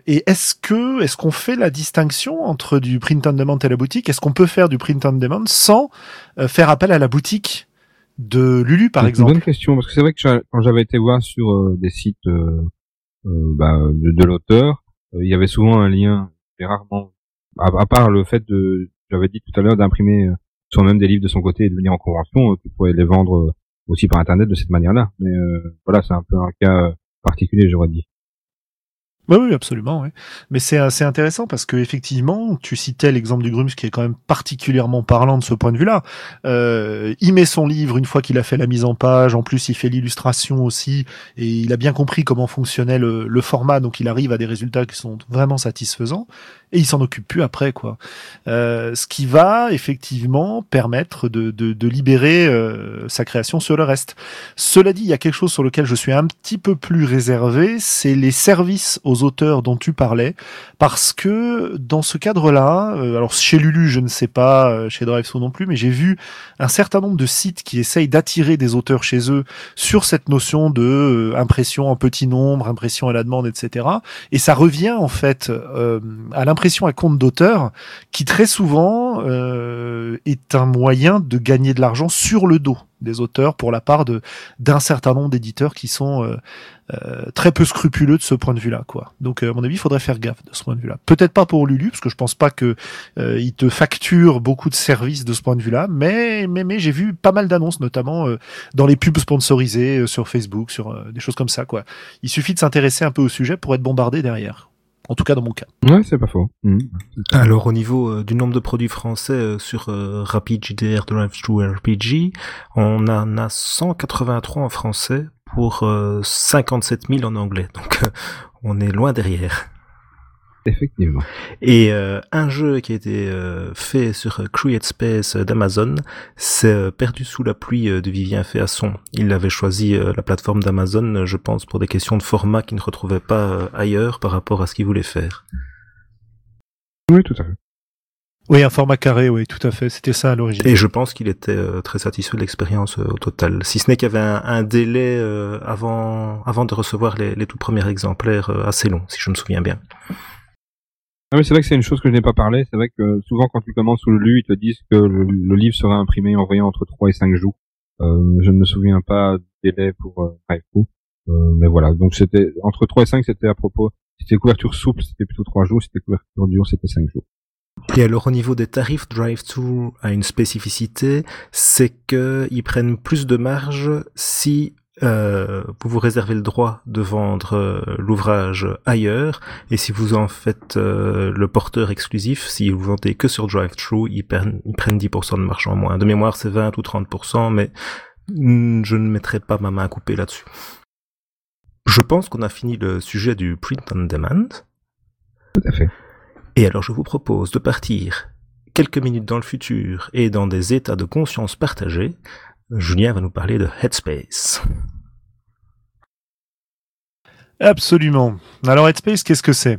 et est-ce que est-ce qu'on fait la distinction entre du print on demand et la boutique? Est-ce qu'on peut faire du print on demand sans euh, faire appel à la boutique de Lulu, par C'est exemple? Une bonne question parce que c'est vrai que quand j'avais été voir sur euh, des sites euh, bah, de, de l'auteur, il y avait souvent un lien, mais rarement. À, à part le fait de, j'avais dit tout à l'heure d'imprimer euh, soi-même des livres de son côté et de venir en convention, euh, tu pourrais les vendre euh, aussi par internet de cette manière-là. Mais euh, voilà, c'est un peu un cas particulier, j'aurais dit. Oui, oui, absolument. Oui. Mais c'est assez intéressant parce que effectivement, tu citais l'exemple du Grums qui est quand même particulièrement parlant de ce point de vue-là. Euh, il met son livre une fois qu'il a fait la mise en page. En plus, il fait l'illustration aussi et il a bien compris comment fonctionnait le, le format, donc il arrive à des résultats qui sont vraiment satisfaisants. Et il s'en occupe plus après, quoi. Euh, ce qui va effectivement permettre de, de, de libérer euh, sa création sur le reste. Cela dit, il y a quelque chose sur lequel je suis un petit peu plus réservé, c'est les services aux auteurs dont tu parlais, parce que dans ce cadre-là, euh, alors chez Lulu, je ne sais pas, euh, chez Driveso non plus, mais j'ai vu un certain nombre de sites qui essayent d'attirer des auteurs chez eux sur cette notion de euh, impression en petit nombre, impression à la demande, etc. Et ça revient en fait à l'impression à compte d'auteur, qui très souvent est un moyen de gagner de l'argent sur le dos des auteurs pour la part de d'un certain nombre d'éditeurs qui sont euh, euh, très peu scrupuleux de ce point de vue-là, quoi. Donc, euh, à mon avis, il faudrait faire gaffe de ce point de vue-là. Peut-être pas pour Lulu, parce que je pense pas que euh, te facture beaucoup de services de ce point de vue-là, mais mais mais j'ai vu pas mal d'annonces, notamment dans les pubs sponsorisées sur Facebook, sur des choses comme ça, quoi. Il suffit de s'intéresser un peu au sujet pour être bombardé derrière. En tout cas, dans mon cas. Ouais, c'est pas faux. Mhm. Alors au niveau euh, du nombre de produits français euh, sur euh, Rapid JDR Drive-Thru RPG, on en a 183 en français pour euh, 57 000 en anglais. Donc euh, on est loin derrière. Effectivement. Et euh, un jeu qui a été euh, fait sur euh, Create Space d'Amazon, c'est euh, Perdu sous la pluie euh, de Vivien Féasson. Il avait choisi euh, la plateforme d'Amazon, je pense, pour des questions de format qu'il ne retrouvait pas euh, ailleurs par rapport à ce qu'il voulait faire. Oui, tout à fait. Oui, un format carré, oui, tout à fait. C'était ça à l'origine. Et je pense qu'il était euh, très satisfait de l'expérience euh, au total. Si ce n'est qu'il y avait un, un délai euh, avant, avant de recevoir les, les tout premiers exemplaires euh, assez long, si je me souviens bien. Ah oui, c'est vrai que c'est une chose que je n'ai pas parlé. C'est vrai que souvent quand tu commences sous le lu, ils te disent que le, le livre sera imprimé et envoyé entre 3 et 5 jours. Euh, je ne me souviens pas du délai pour euh, Drive-Thru. Euh, mais voilà, donc c'était entre 3 et 5, c'était à propos. Si c'était couverture souple, c'était plutôt 3 jours. Si c'était couverture dure, c'était 5 jours. Et alors au niveau des tarifs, Drive-Thru a une spécificité, c'est qu'ils prennent plus de marge si euh, vous vous réservez le droit de vendre euh, l'ouvrage ailleurs, et si vous en faites euh, le porteur exclusif, si vous vendez que sur Drive-Thru, ils, prennent- ils prennent 10% de marge en moins. De mémoire, c'est 20 ou 30%, mais je ne mettrai pas ma main à couper là-dessus. Je pense qu'on a fini le sujet du print on demand. Tout à fait. Et alors je vous propose de partir quelques minutes dans le futur et dans des états de conscience partagés, Julien va nous parler de Headspace. Absolument. Alors Headspace, qu'est-ce que c'est?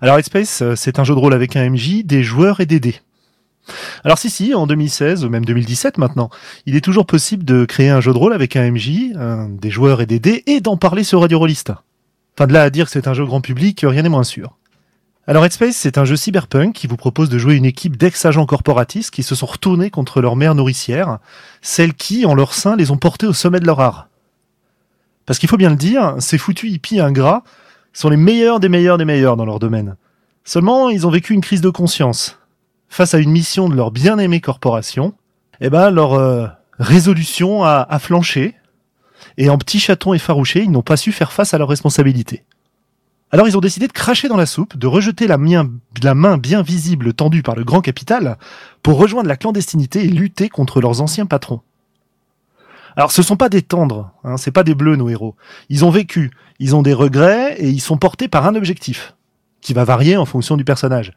Alors Headspace, euh, c'est un jeu de rôle avec un MJ, des joueurs et des dés. Alors si si, en 2016 ou même 2017 maintenant, il est toujours possible de créer un jeu de rôle avec un MJ, des joueurs et des dés, et d'en parler sur Radio Rollista. Enfin de là à dire que c'est un jeu grand public, rien n'est moins sûr. Alors Headspace, c'est un jeu cyberpunk qui vous propose de jouer une équipe d'ex-agents corporatistes qui se sont retournés contre leur mère nourricière, celles qui, en leur sein, les ont portés au sommet de leur art. Parce qu'il faut bien le dire, ces foutus hippies ingrats sont les meilleurs des meilleurs des meilleurs dans leur domaine. Seulement, ils ont vécu une crise de conscience. Face à une mission de leur bien-aimée corporation, eh ben, leur euh, résolution a, a flanché, et en petits chatons effarouchés, ils n'ont pas su faire face à leurs responsabilités. Alors ils ont décidé de cracher dans la soupe, de rejeter la, main bien visible tendue par le grand capital pour rejoindre la clandestinité et lutter contre leurs anciens patrons. Alors ce sont pas des tendres, hein, c'est pas des bleus nos héros. Ils ont vécu, ils ont des regrets et ils sont portés par un objectif qui va varier en fonction du personnage.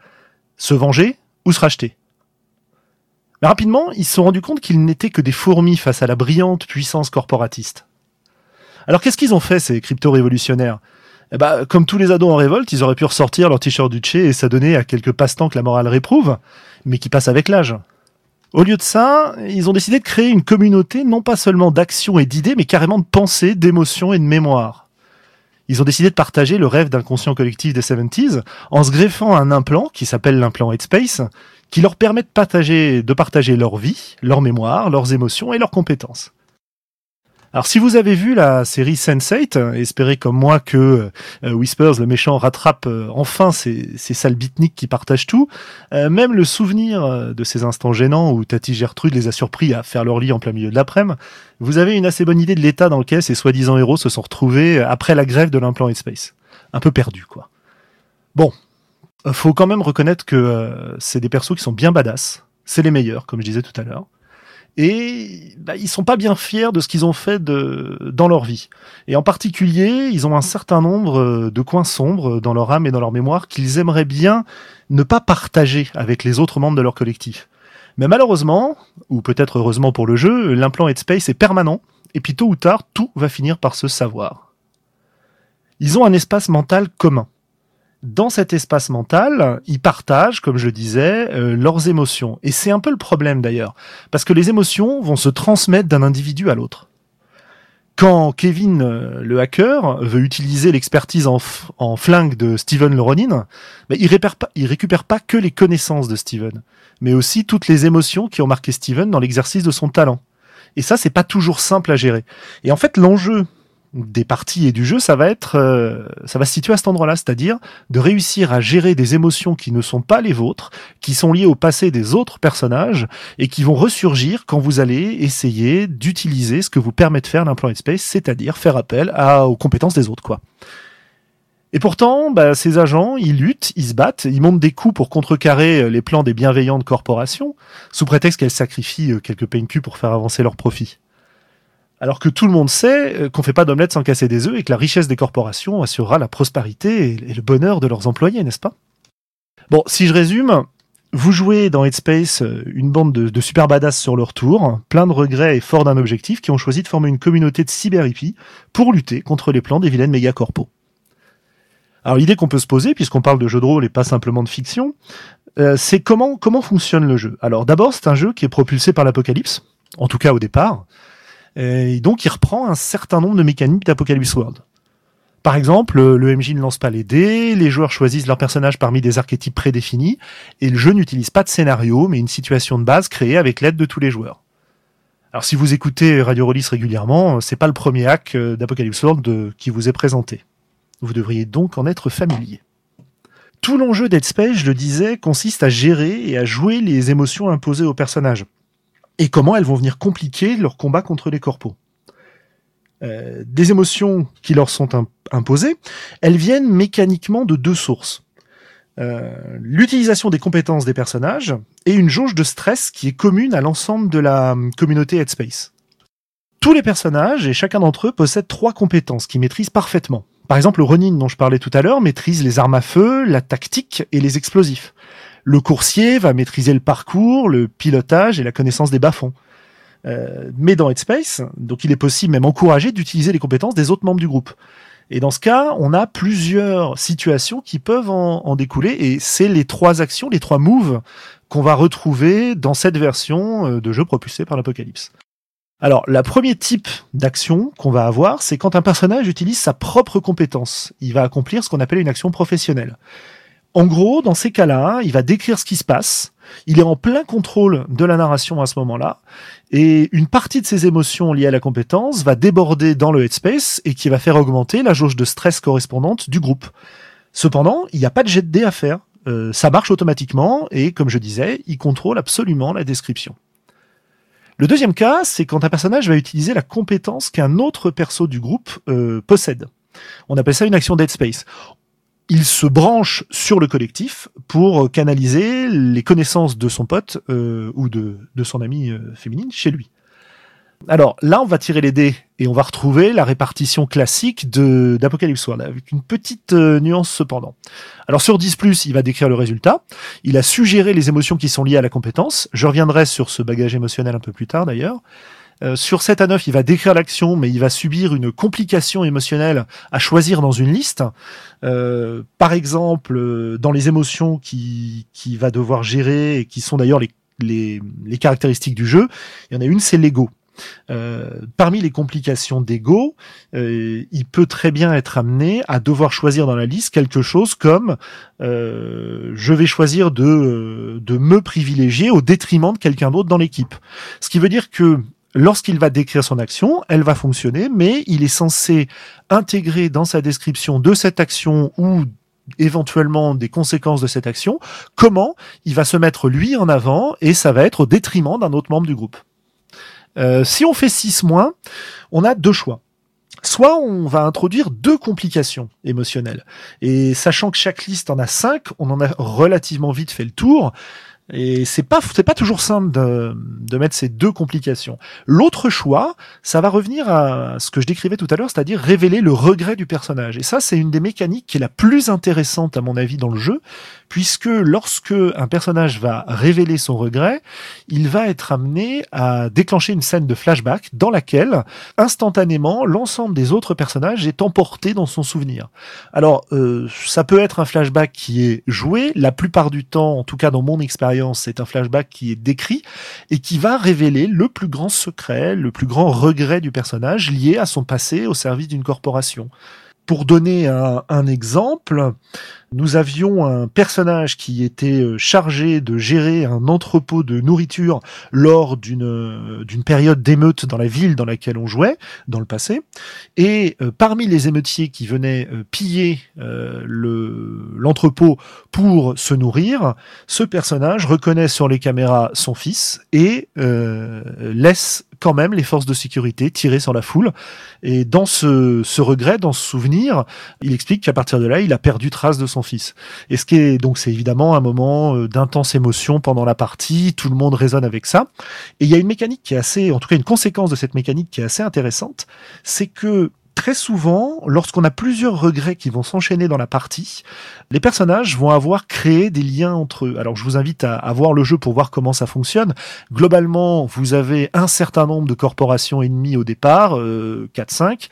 Se venger ou se racheter. Mais rapidement, ils se sont rendus compte qu'ils n'étaient que des fourmis face à la brillante puissance corporatiste. Alors qu'est-ce qu'ils ont fait ces crypto-révolutionnaires? Eh ben, comme tous les ados en révolte, ils auraient pu ressortir leur t-shirt du et s'adonner à quelques passe-temps que la morale réprouve, mais qui passent avec l'âge. Au lieu de ça, ils ont décidé de créer une communauté non pas seulement d'actions et d'idées, mais carrément de pensées, d'émotions et de mémoire. Ils ont décidé de partager le rêve d'inconscient collectif des 70s en se greffant un implant qui s'appelle l'implant Headspace, qui leur permet de partager leur vie, leur mémoire, leurs émotions et leurs compétences. Alors si vous avez vu la série Sense8, espérez comme moi que euh, Whispers, le méchant, rattrape euh, enfin ces, sales bitniks qui partagent tout, euh, même le souvenir de ces instants gênants où Tati Gertrude les a surpris à faire leur lit en plein milieu de l'après-midi, vous avez une assez bonne idée de l'état dans lequel ces soi-disant héros se sont retrouvés après la grève de l'implant Headspace. Un peu perdu, quoi. Bon, faut quand même reconnaître que c'est des persos qui sont bien badass, c'est les meilleurs, comme je disais tout à l'heure et bah, ils sont pas bien fiers de ce qu'ils ont fait dans leur vie. Et en particulier, ils ont un certain nombre euh, de coins sombres dans leur âme et dans leur mémoire qu'ils aimeraient bien ne pas partager avec les autres membres de leur collectif. Mais malheureusement, ou peut-être heureusement pour le jeu, l'implant Headspace est permanent, et puis tôt ou tard, tout va finir par se savoir. Ils ont un espace mental commun dans cet espace mental, ils partagent, comme je disais, euh, leurs émotions. Et c'est un peu le problème d'ailleurs, parce que les émotions vont se transmettre d'un individu à l'autre. Quand Kevin, euh, le hacker, veut utiliser l'expertise en, flingue de Steven le Ronin, ben, il, récupère pas, il récupère pas que les connaissances de Steven, mais aussi toutes les émotions qui ont marqué Steven dans l'exercice de son talent. Et ça, c'est pas toujours simple à gérer. Et en fait, l'enjeu des parties et du jeu, ça va être, euh, ça va se situer à cet endroit-là, c'est-à-dire de réussir à gérer des émotions qui ne sont pas les vôtres, qui sont liées au passé des autres personnages et qui vont ressurgir quand vous allez essayer d'utiliser ce que vous permet de faire l'implant Space, c'est-à-dire faire appel aux compétences des autres, quoi. Et pourtant, bah, ces agents, ils luttent, ils se battent, ils montent des coups pour contrecarrer les plans des bienveillantes corporations, sous prétexte qu'elles sacrifient euh, quelques PNQ pour faire avancer leurs profits. Alors que tout le monde sait euh, qu'on fait pas d'omelette sans casser des œufs et que la richesse des corporations assurera la prospérité et le bonheur de leurs employés, n'est-ce pas? Bon, si je résume, vous jouez dans Headspace euh, une bande de, super badass sur leur tour, plein de regrets et forts d'un objectif, qui ont choisi de former une communauté de cyber hippies pour lutter contre les plans des vilaines méga corpos. Alors l'idée qu'on peut se poser, puisqu'on parle de jeu de rôle et pas simplement de fiction, euh, c'est comment fonctionne le jeu? Alors d'abord, c'est un jeu qui est propulsé par l'apocalypse, en tout cas au départ, et donc, il reprend un certain nombre de mécaniques d'Apocalypse World. Par exemple, le MJ ne lance pas les dés, les joueurs choisissent leur personnage parmi des archétypes prédéfinis, et le jeu n'utilise pas de scénario, mais une situation de base créée avec l'aide de tous les joueurs. Alors si vous écoutez Radio Rollis régulièrement, c'est pas le premier hack euh, d'Apocalypse World qui vous est présenté. Vous devriez donc en être familier. Tout l'enjeu Dead Space, je le disais, consiste à gérer et à jouer les émotions imposées aux personnages et comment elles vont venir compliquer leur combat contre les corpos. Euh, des émotions qui leur sont imposées, elles viennent mécaniquement de deux sources. Euh, l'utilisation des compétences des personnages et une jauge de stress qui est commune à l'ensemble de la hum, communauté Headspace. Tous les personnages et chacun d'entre eux possèdent trois compétences qu'ils maîtrisent parfaitement. Par exemple, le Ronin dont je parlais tout à l'heure maîtrise les armes à feu, la tactique et les explosifs. Le coursier va maîtriser le parcours, le pilotage et la connaissance des bas-fonds. Euh, mais dans Headspace, donc il est possible, même encouragé, d'utiliser les compétences des autres membres du groupe. Et dans ce cas, on a plusieurs situations qui peuvent en, découler, et c'est les trois actions, les trois moves qu'on va retrouver dans cette version euh, de jeu propulsé par l'Apocalypse. Alors, le premier type d'action qu'on va avoir, c'est quand un personnage utilise sa propre compétence. Il va accomplir ce qu'on appelle une action professionnelle. En gros, dans ces cas-là, il va décrire ce qui se passe. Il est en plein contrôle de la narration à ce moment-là. Et une partie de ses émotions liées à la compétence va déborder dans le headspace et qui va faire augmenter la jauge de stress correspondante du groupe. Cependant, il n'y a pas de jet de dé à faire. Euh, ça marche automatiquement et, comme je disais, il contrôle absolument la description. Le deuxième cas, c'est quand un personnage va utiliser la compétence qu'un autre perso du groupe euh, possède. On appelle ça une action dead space. Il se branche sur le collectif pour canaliser les connaissances de son pote euh, ou de, son amie euh, féminine chez lui. Alors là, on va tirer les dés et on va retrouver la répartition classique d'Apocalypse World, avec une petite euh, nuance cependant. Alors sur 10+, il va décrire le résultat, il a suggéré les émotions qui sont liées à la compétence, je reviendrai sur ce bagage émotionnel un peu plus tard d'ailleurs. Euh, sur 7 à 9, il va décrire l'action, mais il va subir une complication émotionnelle à choisir dans une liste. Euh, par exemple, euh, dans les émotions qui, qui va devoir gérer, et qui sont d'ailleurs les, les, les caractéristiques du jeu, il y en a une, c'est l'ego. Euh, parmi les complications d'ego, euh, il peut très bien être amené à devoir choisir dans la liste quelque chose comme euh, je vais choisir de, de me privilégier au détriment de quelqu'un d'autre dans l'équipe. Ce qui veut dire que lorsqu'il va décrire son action, elle va fonctionner, mais il est censé intégrer dans sa description de cette action ou éventuellement des conséquences de cette action, comment il va se mettre lui en avant et ça va être au détriment d'un autre membre du groupe. Euh, si on fait 6 moins, on a deux choix. Soit on va introduire deux complications émotionnelles. Et sachant que chaque liste en a cinq, on en a relativement vite fait le tour. Et c'est pas c'est pas toujours simple de, de mettre ces deux complications. L'autre choix, ça va revenir à ce que je décrivais tout à l'heure, c'est-à-dire révéler le regret du personnage. Et ça, c'est une des mécaniques qui est la plus intéressante à mon avis dans le jeu, puisque lorsque un personnage va révéler son regret, il va être amené à déclencher une scène de flashback dans laquelle instantanément l'ensemble des autres personnages est emporté dans son souvenir. Alors euh, ça peut être un flashback qui est joué, la plupart du temps, en tout cas dans mon expérience, c'est un flashback qui est décrit et qui va révéler le plus grand secret, le plus grand regret du personnage lié à son passé au service d'une corporation. Pour donner un, un exemple, nous avions un personnage qui était euh, chargé de gérer un entrepôt de nourriture lors d'une euh, d'une période d'émeute dans la ville dans laquelle on jouait dans le passé. Et euh, parmi les émeutiers qui venaient piller le l'entrepôt pour se nourrir, ce personnage reconnaît sur les caméras son fils et laisse quand même les forces de sécurité tirer sur la foule. Et dans ce, ce regret, dans ce souvenir, il explique qu'à partir de là, il a perdu trace de son fils. Et ce qui est donc c'est évidemment un moment euh, d'intense émotion pendant la partie, tout le monde résonne avec ça. Et il y a une mécanique qui est assez, en tout cas une conséquence de cette mécanique qui est assez intéressante, c'est que très souvent, lorsqu'on a plusieurs regrets qui vont s'enchaîner dans la partie, les personnages vont avoir créé des liens entre eux. Alors je vous invite à, voir le jeu pour voir comment ça fonctionne. Globalement, vous avez un certain nombre de corporations ennemies au départ, euh, 4-5,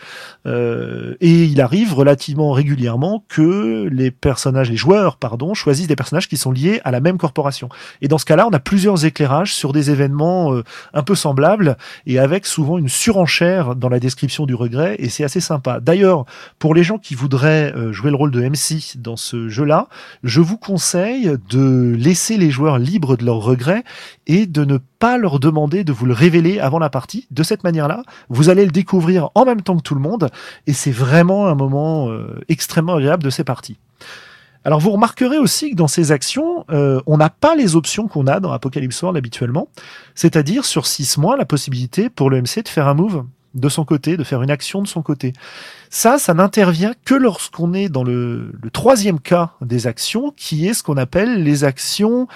euh, et il arrive relativement régulièrement que les personnages, les joueurs, pardon, choisissent des personnages qui sont liés à la même corporation. Et dans ce cas-là, on a plusieurs éclairages sur des événements euh, un peu semblables et avec souvent une surenchère dans la description du regret, et c'est assez sympa. D'ailleurs, pour les gens qui voudraient euh, jouer le rôle de MC dans ce jeu-là, je vous conseille de laisser les joueurs libres de leurs regrets et de ne pas leur demander de vous le révéler avant la partie. De cette manière-là, vous allez le découvrir en même temps que tout le monde et c'est vraiment un moment euh, extrêmement agréable de ces parties. Alors vous remarquerez aussi que dans ces actions, euh, on n'a pas les options qu'on a dans Apocalypse World habituellement, c'est-à-dire sur 6 mois la possibilité pour le MC de faire un move de son côté, de faire une action de son côté. Ça, ça n'intervient que lorsqu'on est dans le, troisième cas des actions, qui est ce qu'on appelle les actions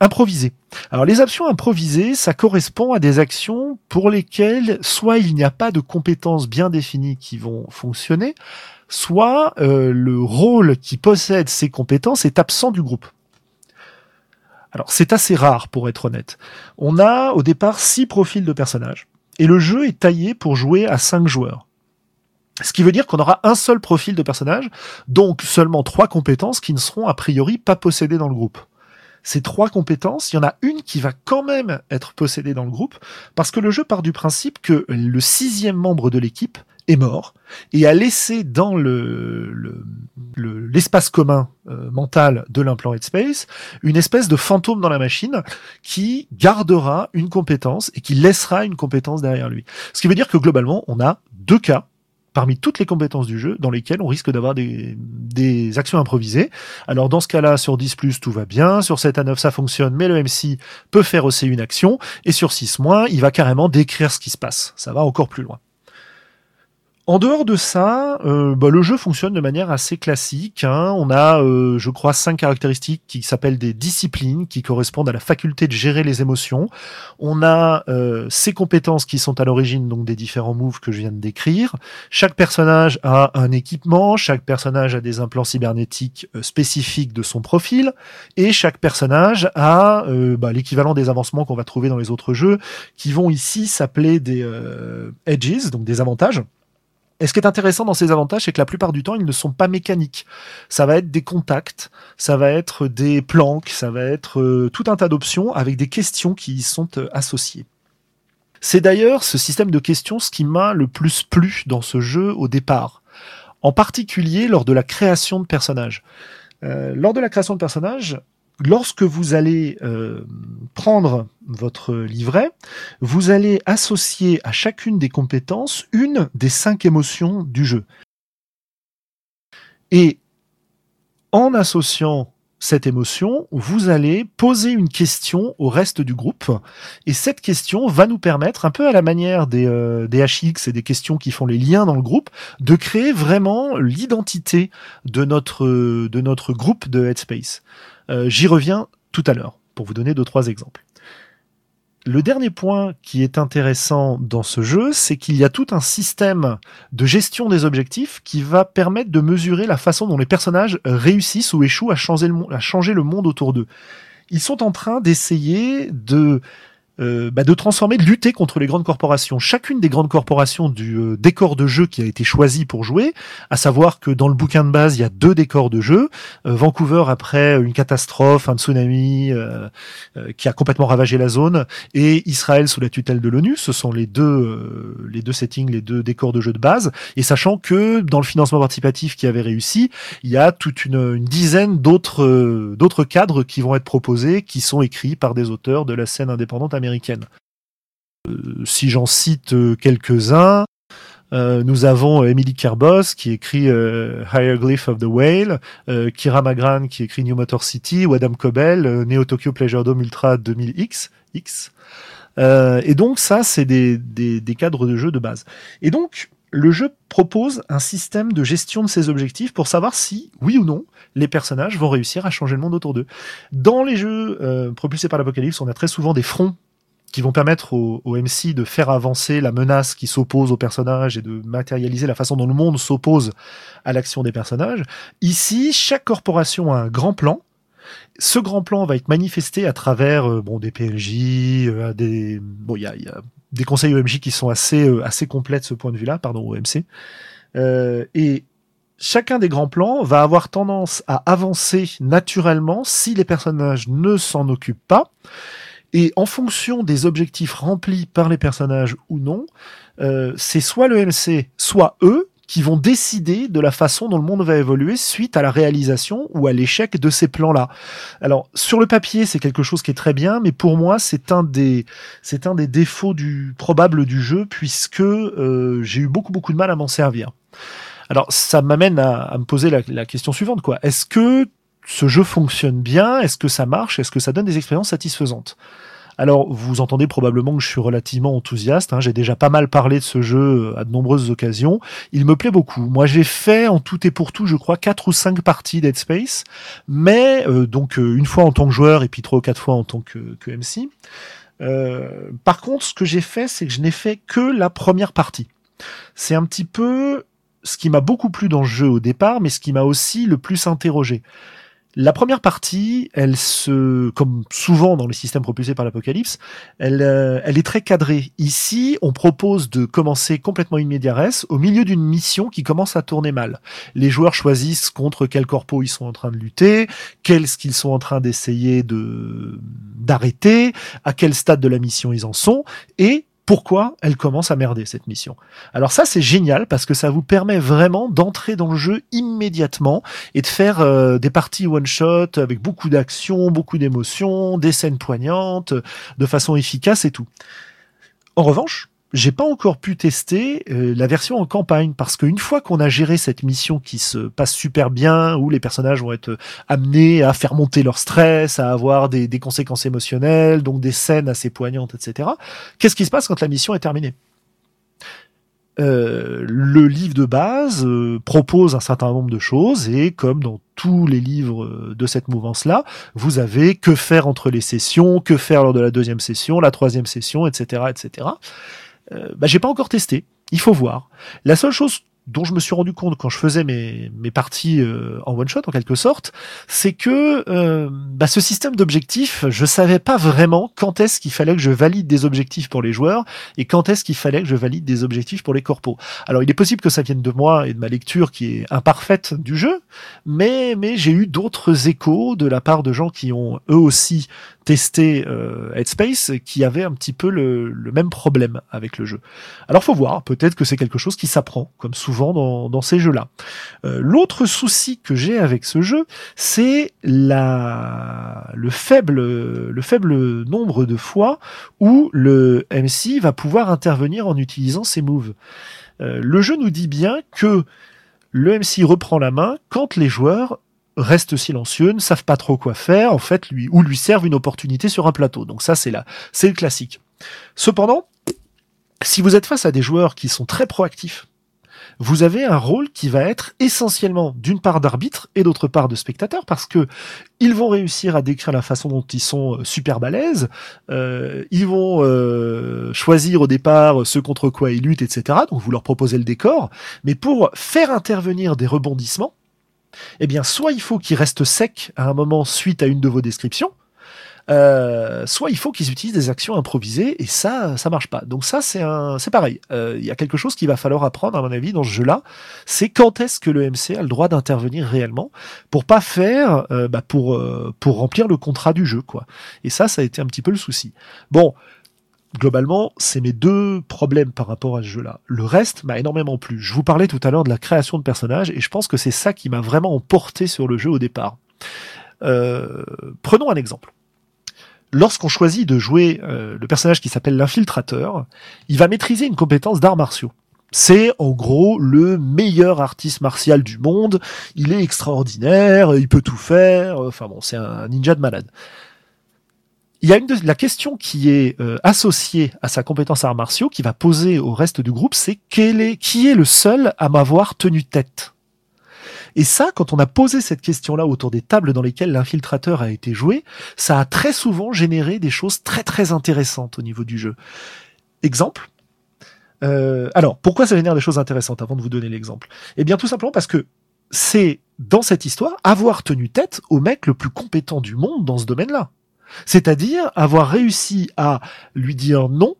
improvisées. Alors les actions improvisées, ça correspond à des actions pour lesquelles soit il n'y a pas de compétences bien définies qui vont fonctionner, soit euh, le rôle qui possède ces compétences est absent du groupe. Alors c'est assez rare pour être honnête. On a au départ six profils de personnages et le jeu est taillé pour jouer à cinq joueurs. Ce qui veut dire qu'on aura un seul profil de personnage, donc seulement trois compétences qui ne seront a priori pas possédées dans le groupe. Ces trois compétences, il y en a une qui va quand même être possédée dans le groupe, parce que le jeu part du principe que le sixième membre de l'équipe est mort et a laissé dans le l'espace le, commun euh, mental de l'implant Headspace une espèce de fantôme dans la machine qui gardera une compétence et qui laissera une compétence derrière lui. Ce qui veut dire que globalement, on a deux cas parmi toutes les compétences du jeu dans lesquelles on risque d'avoir des, des actions improvisées. Alors dans ce cas-là, sur 10 tout va bien, sur 7 à 9 ça fonctionne, mais le MC peut faire aussi une action, et sur 6 il va carrément décrire ce qui se passe. Ça va encore plus loin. En dehors de ça, euh, bah, le jeu fonctionne de manière assez classique. Hein. On a, euh, je crois, cinq caractéristiques qui s'appellent des disciplines, qui correspondent à la faculté de gérer les émotions. On a euh, ces compétences qui sont à l'origine donc des différents moves que je viens de décrire. Chaque personnage a un équipement, chaque personnage a des implants cybernétiques spécifiques de son profil, et chaque personnage a bah, l'équivalent des avancements qu'on va trouver dans les autres jeux, qui vont ici s'appeler des edges, donc des avantages. Et ce qui est intéressant dans ces avantages, c'est que la plupart du temps, ils ne sont pas mécaniques. Ça va être des contacts, ça va être des planques, ça va être euh, tout un tas d'options avec des questions qui y sont euh, associées. C'est d'ailleurs ce système de questions ce qui m'a le plus plu dans ce jeu au départ, en particulier lors de la création de personnages. Euh, lors de la création de personnages, lorsque vous allez euh, prendre votre livret, vous allez associer à chacune des compétences une des cinq émotions du jeu. Et en associant cette émotion, vous allez poser une question au reste du groupe. Et cette question va nous permettre, un peu à la manière des, euh, des HX et des questions qui font les liens dans le groupe, de créer vraiment l'identité de notre, de notre groupe de Headspace. Euh, j'y reviens tout à l'heure pour vous donner deux trois exemples. Le dernier point qui est intéressant dans ce jeu, c'est qu'il y a tout un système de gestion des objectifs qui va permettre de mesurer la façon dont les personnages réussissent ou échouent à changer le, à changer le monde autour d'eux. Ils sont en train d'essayer de euh, bah, de transformer, de lutter contre les grandes corporations. Chacune des grandes corporations du euh, décor de jeu qui a été choisi pour jouer, à savoir que dans le bouquin de base, il y a deux décors de jeu. Euh, Vancouver après une catastrophe, un tsunami qui a complètement ravagé la zone, et Israël sous la tutelle de l'ONU. Ce sont les deux, les deux settings, les deux décors de jeu de base. Et sachant que dans le financement participatif qui avait réussi, il y a toute une, une dizaine d'autres, d'autres cadres qui vont être proposés, qui sont écrits par des auteurs de la scène indépendante américaine euh, si j'en cite euh, quelques-uns, euh, nous avons Emily Kerbos qui écrit Hieroglyph of the Whale, Kira Magran qui écrit New Motor City, ou Adam Cobell, Neo Tokyo Pleasure Dome Ultra 2000X. X. et donc ça, c'est des, des, des, cadres de jeu de base. Et donc, le jeu propose un système de gestion de ces objectifs pour savoir si, oui ou non, les personnages vont réussir à changer le monde autour d'eux. Dans les jeux propulsés par l'apocalypse, on a très souvent des fronts qui vont permettre au, MC de faire avancer la menace qui s'oppose aux personnages et de matérialiser la façon dont le monde s'oppose à l'action des personnages. Ici, chaque corporation a un grand plan. Ce grand plan va être manifesté à travers euh, bon des PNJ, euh, des bon il y a, y a, des conseils OMJ qui sont assez euh, assez complets de ce point de vue-là, pardon OMC. et chacun des grands plans va avoir tendance à avancer naturellement si les personnages ne s'en occupent pas. Et en fonction des objectifs remplis par les personnages ou non, euh, c'est soit le MC, soit eux qui vont décider de la façon dont le monde va évoluer suite à la réalisation ou à l'échec de ces plans-là. Alors sur le papier, c'est quelque chose qui est très bien, mais pour moi, c'est un des c'est un des défauts du probable du jeu puisque euh, j'ai eu beaucoup beaucoup de mal à m'en servir. Alors ça m'amène à, à, me poser la, la question suivante quoi. Est-ce que ce jeu fonctionne bien Est-ce que ça marche Est-ce que ça donne des expériences satisfaisantes? Alors, vous entendez probablement que je suis relativement enthousiaste. Hein. J'ai déjà pas mal parlé de ce jeu euh, à de nombreuses occasions. Il me plaît beaucoup. Moi, j'ai fait en tout et pour tout, je crois, quatre ou cinq parties Dead Space, mais euh, donc euh, une fois en tant que joueur et puis trois ou quatre fois en tant que, que MC. par contre, ce que j'ai fait, c'est que je n'ai fait que la première partie. C'est un petit peu ce qui m'a beaucoup plu dans le jeu au départ, mais ce qui m'a aussi le plus interrogé La première partie, elle se, comme souvent dans les systèmes propulsés par l'Apocalypse, elle, euh, est très cadrée. Ici, on propose de commencer complètement une au milieu d'une mission qui commence à tourner mal. Les joueurs choisissent contre quel corpo ils sont en train de lutter, qu'est-ce qu'ils sont en train d'essayer de d'arrêter, à quel stade de la mission ils en sont, et pourquoi elle commence à merder cette mission. Alors ça c'est génial parce que ça vous permet vraiment d'entrer dans le jeu immédiatement et de faire euh, des parties one shot avec beaucoup d'action, beaucoup d'émotions, des scènes poignantes, de façon efficace et tout. En revanche, j'ai pas encore pu tester euh, la version en campagne parce qu'une fois qu'on a géré cette mission qui se passe super bien, où les personnages vont être amenés à faire monter leur stress, à avoir des, conséquences émotionnelles, donc des scènes assez poignantes, etc. Qu'est-ce qui se passe quand la mission est terminée? Euh, le livre de base euh, propose un certain nombre de choses et comme dans tous les livres euh, de cette mouvance-là, vous avez que faire entre les sessions, que faire lors de la deuxième session, la troisième session, etc., etc. Euh, bah, j'ai pas encore testé. Il faut voir. La seule chose dont je me suis rendu compte quand je faisais mes, mes parties euh, en one shot en quelque sorte, c'est que euh, bah, ce système d'objectifs, je savais pas vraiment quand est-ce qu'il fallait que je valide des objectifs pour les joueurs et quand est-ce qu'il fallait que je valide des objectifs pour les corpos. Alors il est possible que ça vienne de moi et de ma lecture qui est imparfaite du jeu, mais mais j'ai eu d'autres échos de la part de gens qui ont eux aussi testé euh, Headspace qui avaient un petit peu le, même problème avec le jeu. Alors faut voir, peut-être que c'est quelque chose qui s'apprend comme souvent dans, dans ces jeux-là. Euh, L'autre souci que j'ai avec ce jeu, c'est la le faible le faible nombre de fois où le MC va pouvoir intervenir en utilisant ses moves. Euh, le jeu nous dit bien que le MC reprend la main quand les joueurs restent silencieux, ne savent pas trop quoi faire, en fait, lui, ou lui servent une opportunité sur un plateau. Donc ça, c'est là, c'est le classique. Cependant, si vous êtes face à des joueurs qui sont très proactifs, vous avez un rôle qui va être essentiellement d'une part d'arbitre et d'autre part de spectateur parce que ils vont réussir à décrire la façon dont ils sont euh, super balèzes, euh, ils vont euh, choisir au départ ce contre quoi ils luttent, etc. Donc vous leur proposez le décor, mais pour faire intervenir des rebondissements, eh bien soit il faut qu'ils restent secs à un moment suite à une de vos descriptions, euh, soit il faut qu'ils utilisent des actions improvisées et ça, ça marche pas. Donc ça, c'est un, c'est pareil. Euh, Il y a quelque chose qu'il va falloir apprendre à mon avis dans ce jeu-là. C'est quand est-ce que le MC a le droit d'intervenir réellement pour pas faire, euh, bah, pour pour remplir le contrat du jeu, quoi. Et ça, ça a été un petit peu le souci. Bon. Globalement, c'est mes deux problèmes par rapport à ce jeu-là. Le reste m'a énormément plu. Je vous parlais tout à l'heure de la création de personnages et je pense que c'est ça qui m'a vraiment emporté sur le jeu au départ. Euh, prenons un exemple lorsqu'on choisit de jouer euh, le personnage qui s'appelle l'infiltrateur, il va maîtriser une compétence d'arts martiaux. C'est en gros le meilleur artiste martial du monde. Il est extraordinaire, il peut tout faire. Enfin bon, c'est un ninja de malade. Il y a la question qui est euh, associée à sa compétence arts martiaux, qui va poser au reste du groupe, c'est qui est le seul à m'avoir tenu tête? Et ça, quand on a posé cette question-là autour des tables dans lesquelles l'infiltrateur a été joué, ça a très souvent généré des choses très très intéressantes au niveau du jeu. Exemple. Euh, alors, pourquoi ça génère des choses intéressantes avant de vous donner l'exemple? Eh bien, tout simplement parce que c'est dans cette histoire avoir tenu tête au mec le plus compétent du monde dans ce domaine-là. C'est-à-dire avoir réussi à lui dire non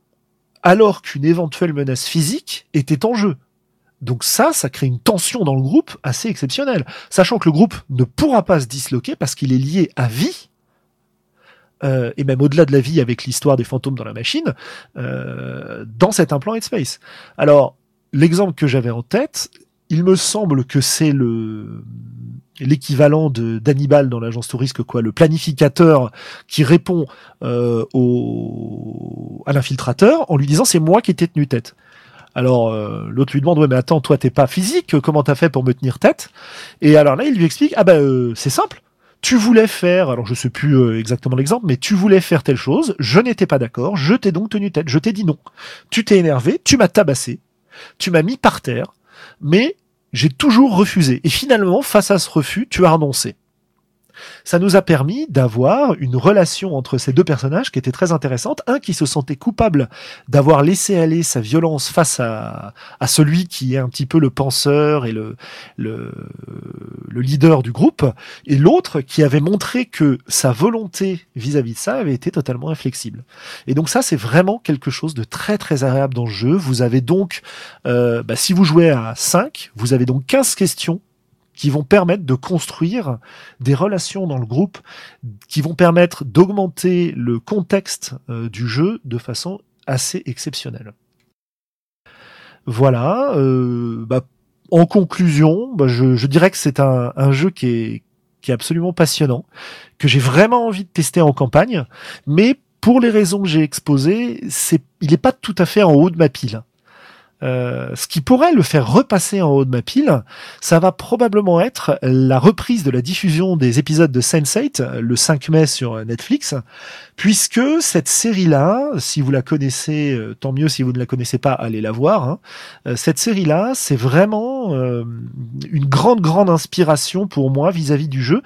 alors qu'une éventuelle menace physique était en jeu. Donc ça, ça crée une tension dans le groupe assez exceptionnelle, sachant que le groupe ne pourra pas se disloquer parce qu'il est lié à vie, euh, et même au-delà de la vie avec l'histoire des fantômes dans la machine, euh, dans cet implant Headspace. Alors, l'exemple que j'avais en tête, il me semble que c'est le l'équivalent de d'Hannibal dans l'agence touriste quoi le planificateur qui répond euh, au à l'infiltrateur en lui disant c'est moi qui t'ai tenu tête. Alors euh, l'autre lui demande ouais mais attends toi t'es pas physique comment t'as fait pour me tenir tête? Et alors là il lui explique ah bah euh, c'est simple. Tu voulais faire alors je sais plus euh, exactement l'exemple mais tu voulais faire telle chose je n'étais pas d'accord je t'ai donc tenu tête je t'ai dit non. Tu t'es énervé tu m'as tabassé tu m'as mis par terre mais j'ai toujours refusé. Et finalement, face à ce refus, tu as renoncé. Ça nous a permis d'avoir une relation entre ces deux personnages qui était très intéressante. Un qui se sentait coupable d'avoir laissé aller sa violence face à, à celui qui est un petit peu le penseur et le, le, le leader du groupe, et l'autre qui avait montré que sa volonté vis-à-vis de ça avait été totalement inflexible. Et donc ça, c'est vraiment quelque chose de très très agréable dans le jeu. Vous avez donc, euh, bah, si vous jouez à 5, vous avez donc 15 questions qui vont permettre de construire des relations dans le groupe, qui vont permettre d'augmenter le contexte euh, du jeu de façon assez exceptionnelle. Voilà. Euh, bah, en conclusion, bah, je, je, dirais que c'est un, un, jeu qui est, qui est absolument passionnant, que j'ai vraiment envie de tester en campagne, mais pour les raisons que j'ai exposées, c'est, il n'est pas tout à fait en haut de ma pile. Euh, ce qui pourrait le faire repasser en haut de ma pile, ça va probablement être la reprise de la diffusion des épisodes de Sense8 le 5 mai sur Netflix, puisque cette série-là, si vous la connaissez, euh, tant mieux si vous ne la connaissez pas, allez la voir. Hein. Euh, cette série-là, c'est vraiment une grande, grande inspiration pour moi vis-à-vis -vis du jeu.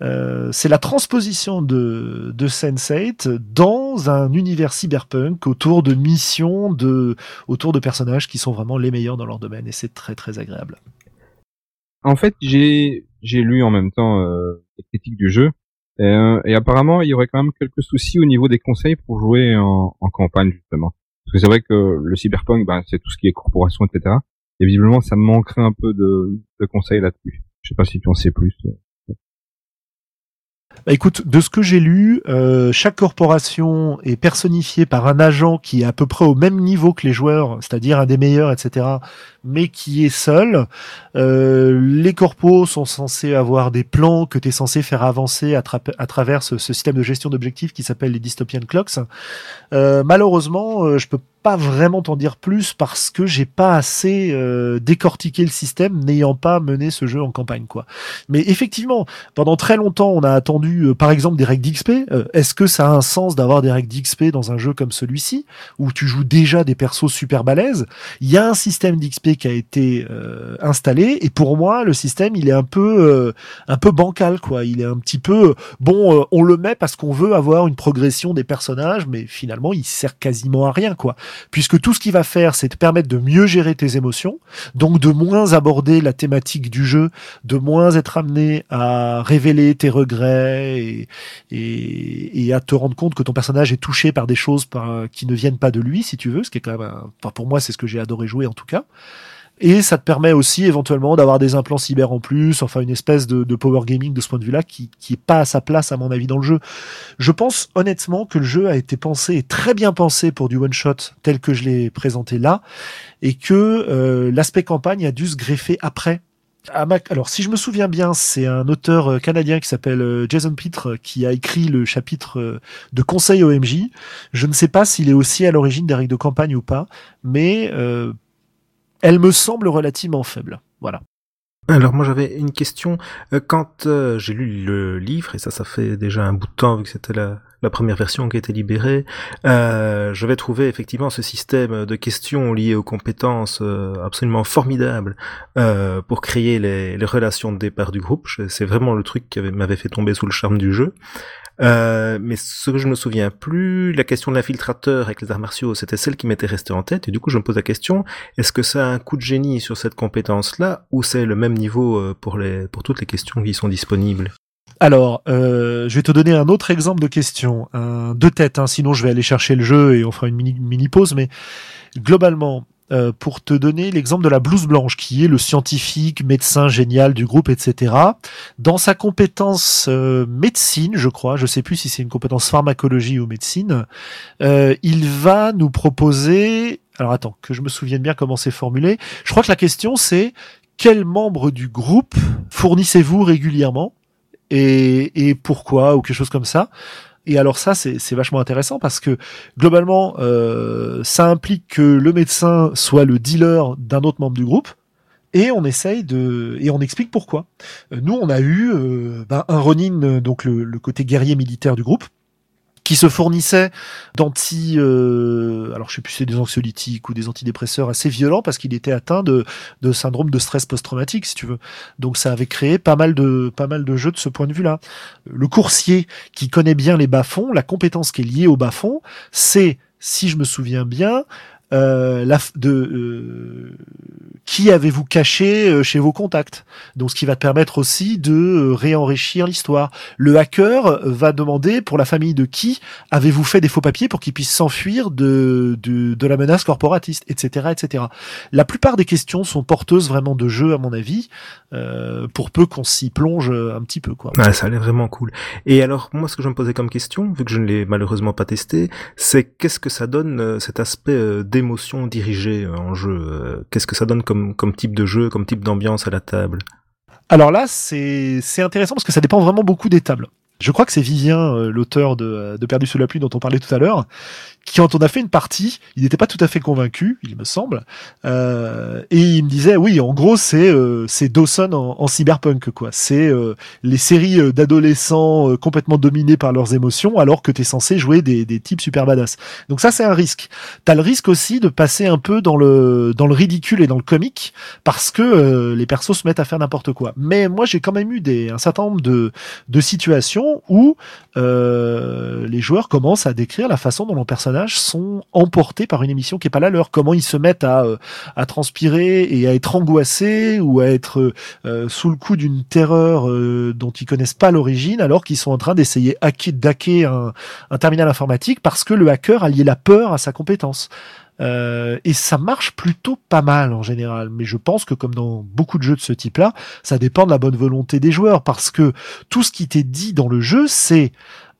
Euh, c'est la transposition de, de Sense8 dans un univers cyberpunk autour de missions, de, autour de personnages qui sont vraiment les meilleurs dans leur domaine et c'est très très agréable. En fait, j'ai lu en même temps euh, les critiques du jeu et, euh, et, apparemment il y aurait quand même quelques soucis au niveau des conseils pour jouer en, en campagne justement. Parce que c'est vrai que le cyberpunk, ben, c'est tout ce qui est corporation, etc. Et visiblement, ça manquerait un peu de, de conseils là-dessus. Je sais pas si tu en sais plus. Bah, écoute, de ce que j'ai lu, euh, chaque corporation est personnifiée par un agent qui est à peu près au même niveau que les joueurs, c'est-à-dire un des meilleurs, etc., mais qui est seul. Euh, les corpos sont censés avoir des plans que tu es censé faire avancer à, travers ce, ce, système de gestion d'objectifs qui s'appelle les dystopian clocks. Euh, malheureusement, je peux pas vraiment t'en dire plus parce que j'ai pas assez euh, décortiqué le système n'ayant pas mené ce jeu en campagne quoi. Mais effectivement, pendant très longtemps, on a attendu euh, par exemple des règles d'XP. Euh, est-ce que ça a un sens d'avoir des règles d'XP dans un jeu comme celui-ci où tu joues déjà des persos super balèzes? Il y a un système d'XP qui a été installé et pour moi, le système, il est un peu un peu bancal quoi. Il est un petit peu bon, on le met parce qu'on veut avoir une progression des personnages, mais finalement, il sert quasiment à rien quoi puisque tout ce qu'il va faire, c'est te permettre de mieux gérer tes émotions, donc de moins aborder la thématique du jeu, de moins être amené à révéler tes regrets et, et, et à te rendre compte que ton personnage est touché par des choses par, qui ne viennent pas de lui, si tu veux, ce qui est quand même, enfin pour moi, c'est ce que j'ai adoré jouer en tout cas. Et ça te permet aussi éventuellement d'avoir des implants cyber en plus, enfin une espèce de, de power gaming de ce point de vue-là qui, qui est pas à sa place à mon avis dans le jeu. Je pense honnêtement que le jeu a été pensé et très bien pensé pour du one shot tel que je l'ai présenté là, et que euh, l'aspect campagne a dû se greffer après alors, si je me souviens bien, c'est un auteur euh, canadien qui s'appelle euh, Jason Pitre qui a écrit le chapitre de conseil OMJ. Je ne sais pas s'il est aussi à l'origine des règles de campagne ou pas, mais euh, elle me semble relativement faible. Voilà. Alors moi j'avais une question. Euh, quand euh, j'ai lu le livre, et ça ça fait déjà un bout de temps vu que c'était la, première version qui a été libérée, euh, je vais trouver effectivement ce système de questions liées aux compétences absolument formidable pour créer les, relations de départ du groupe. C'est vraiment le truc qui m'avait fait tomber sous le charme du jeu. Euh, mais ce que je me souviens plus, la question de l'infiltrateur avec les arts martiaux, c'était celle qui m'était restée en tête. Et du coup, je me pose la question est-ce que ça a un coup de génie sur cette compétence-là, ou c'est le même niveau euh, pour les pour toutes les questions qui sont disponibles? Alors, euh, je vais te donner un autre exemple de question, un deux têtes. Hein, sinon, je vais aller chercher le jeu et on fera une mini, mini pause. Mais globalement, euh, pour te donner l'exemple de la blouse blanche, qui est le scientifique, médecin génial du groupe, etc. Dans sa compétence euh, médecine, je crois, je sais plus si c'est une compétence pharmacologie ou médecine, euh, il va nous proposer. Alors attends, que je me souvienne bien comment c'est formulé. Je crois que la question c'est quel membre du groupe fournissez-vous régulièrement et, et pourquoi ou quelque chose comme ça. Et alors ça, c'est vachement intéressant parce que globalement, euh, ça implique que le médecin soit le dealer d'un autre membre du groupe. Et on essaye de et on explique pourquoi. Euh, nous, on a eu euh, ben, un Ronin, donc le, le côté guerrier militaire du groupe, qui se fournissait d'anti, euh, alors je sais plus c'est des anxiolytiques ou des antidépresseurs assez violents parce qu'il était atteint de, de syndrome de stress post-traumatique, si tu veux. Donc ça avait créé pas mal de, pas mal de jeux de ce point de vue-là. Le coursier qui connaît bien les bas-fonds, la compétence qui est liée aux bas-fonds, c'est, si je me souviens bien, euh, la, de euh, qui avez-vous caché euh, chez vos contacts? Donc, ce qui va te permettre aussi de euh, réenrichir l'histoire. Le hacker va demander pour la famille de qui avez-vous fait des faux papiers pour qu'ils puissent s'enfuir de, de, de la menace corporatiste, etc., etc. La plupart des questions sont porteuses vraiment de jeu, à mon avis, euh, pour peu qu'on s'y plonge un petit peu, quoi. Ouais, ça a l'air vraiment cool. Et alors, moi, ce que je me posais comme question, vu que je ne l'ai malheureusement pas testé, c'est qu'est-ce que ça donne cet aspect d'émotion dirigée en jeu Qu'est-ce que ça donne comme comme, type de jeu, comme type d'ambiance à la table? Alors là, c'est intéressant parce que ça dépend vraiment beaucoup des tables. Je crois que c'est Vivien, euh, l'auteur de, de Perdu sous la pluie dont on parlait tout à l'heure, quand on a fait une partie, il n'était pas tout à fait convaincu, il me semble, euh, et il me disait oui, en gros c'est euh, c'est Dawson en, cyberpunk quoi. C'est euh, les séries euh, d'adolescents complètement dominés par leurs émotions, alors que t'es censé jouer des, des types super badass. Donc ça c'est un risque. T'as le risque aussi de passer un peu dans le dans le ridicule et dans le comique parce que les persos se mettent à faire n'importe quoi. Mais moi j'ai quand même eu des un certain nombre de de situations où les joueurs commencent à décrire la façon dont leur personnage sont emportés par une émission qui est pas la leur. Comment ils se mettent à, euh, transpirer et à être angoissés ou à être euh, sous le coup d'une terreur euh, dont ils connaissent pas l'origine alors qu'ils sont en train d'essayer d'hacker un, terminal informatique parce que le hacker a lié la peur à sa compétence. Euh, et ça marche plutôt pas mal en général. Mais je pense que comme dans beaucoup de jeux de ce type-là, ça dépend de la bonne volonté des joueurs. Parce que tout ce qui t'est dit dans le jeu, c'est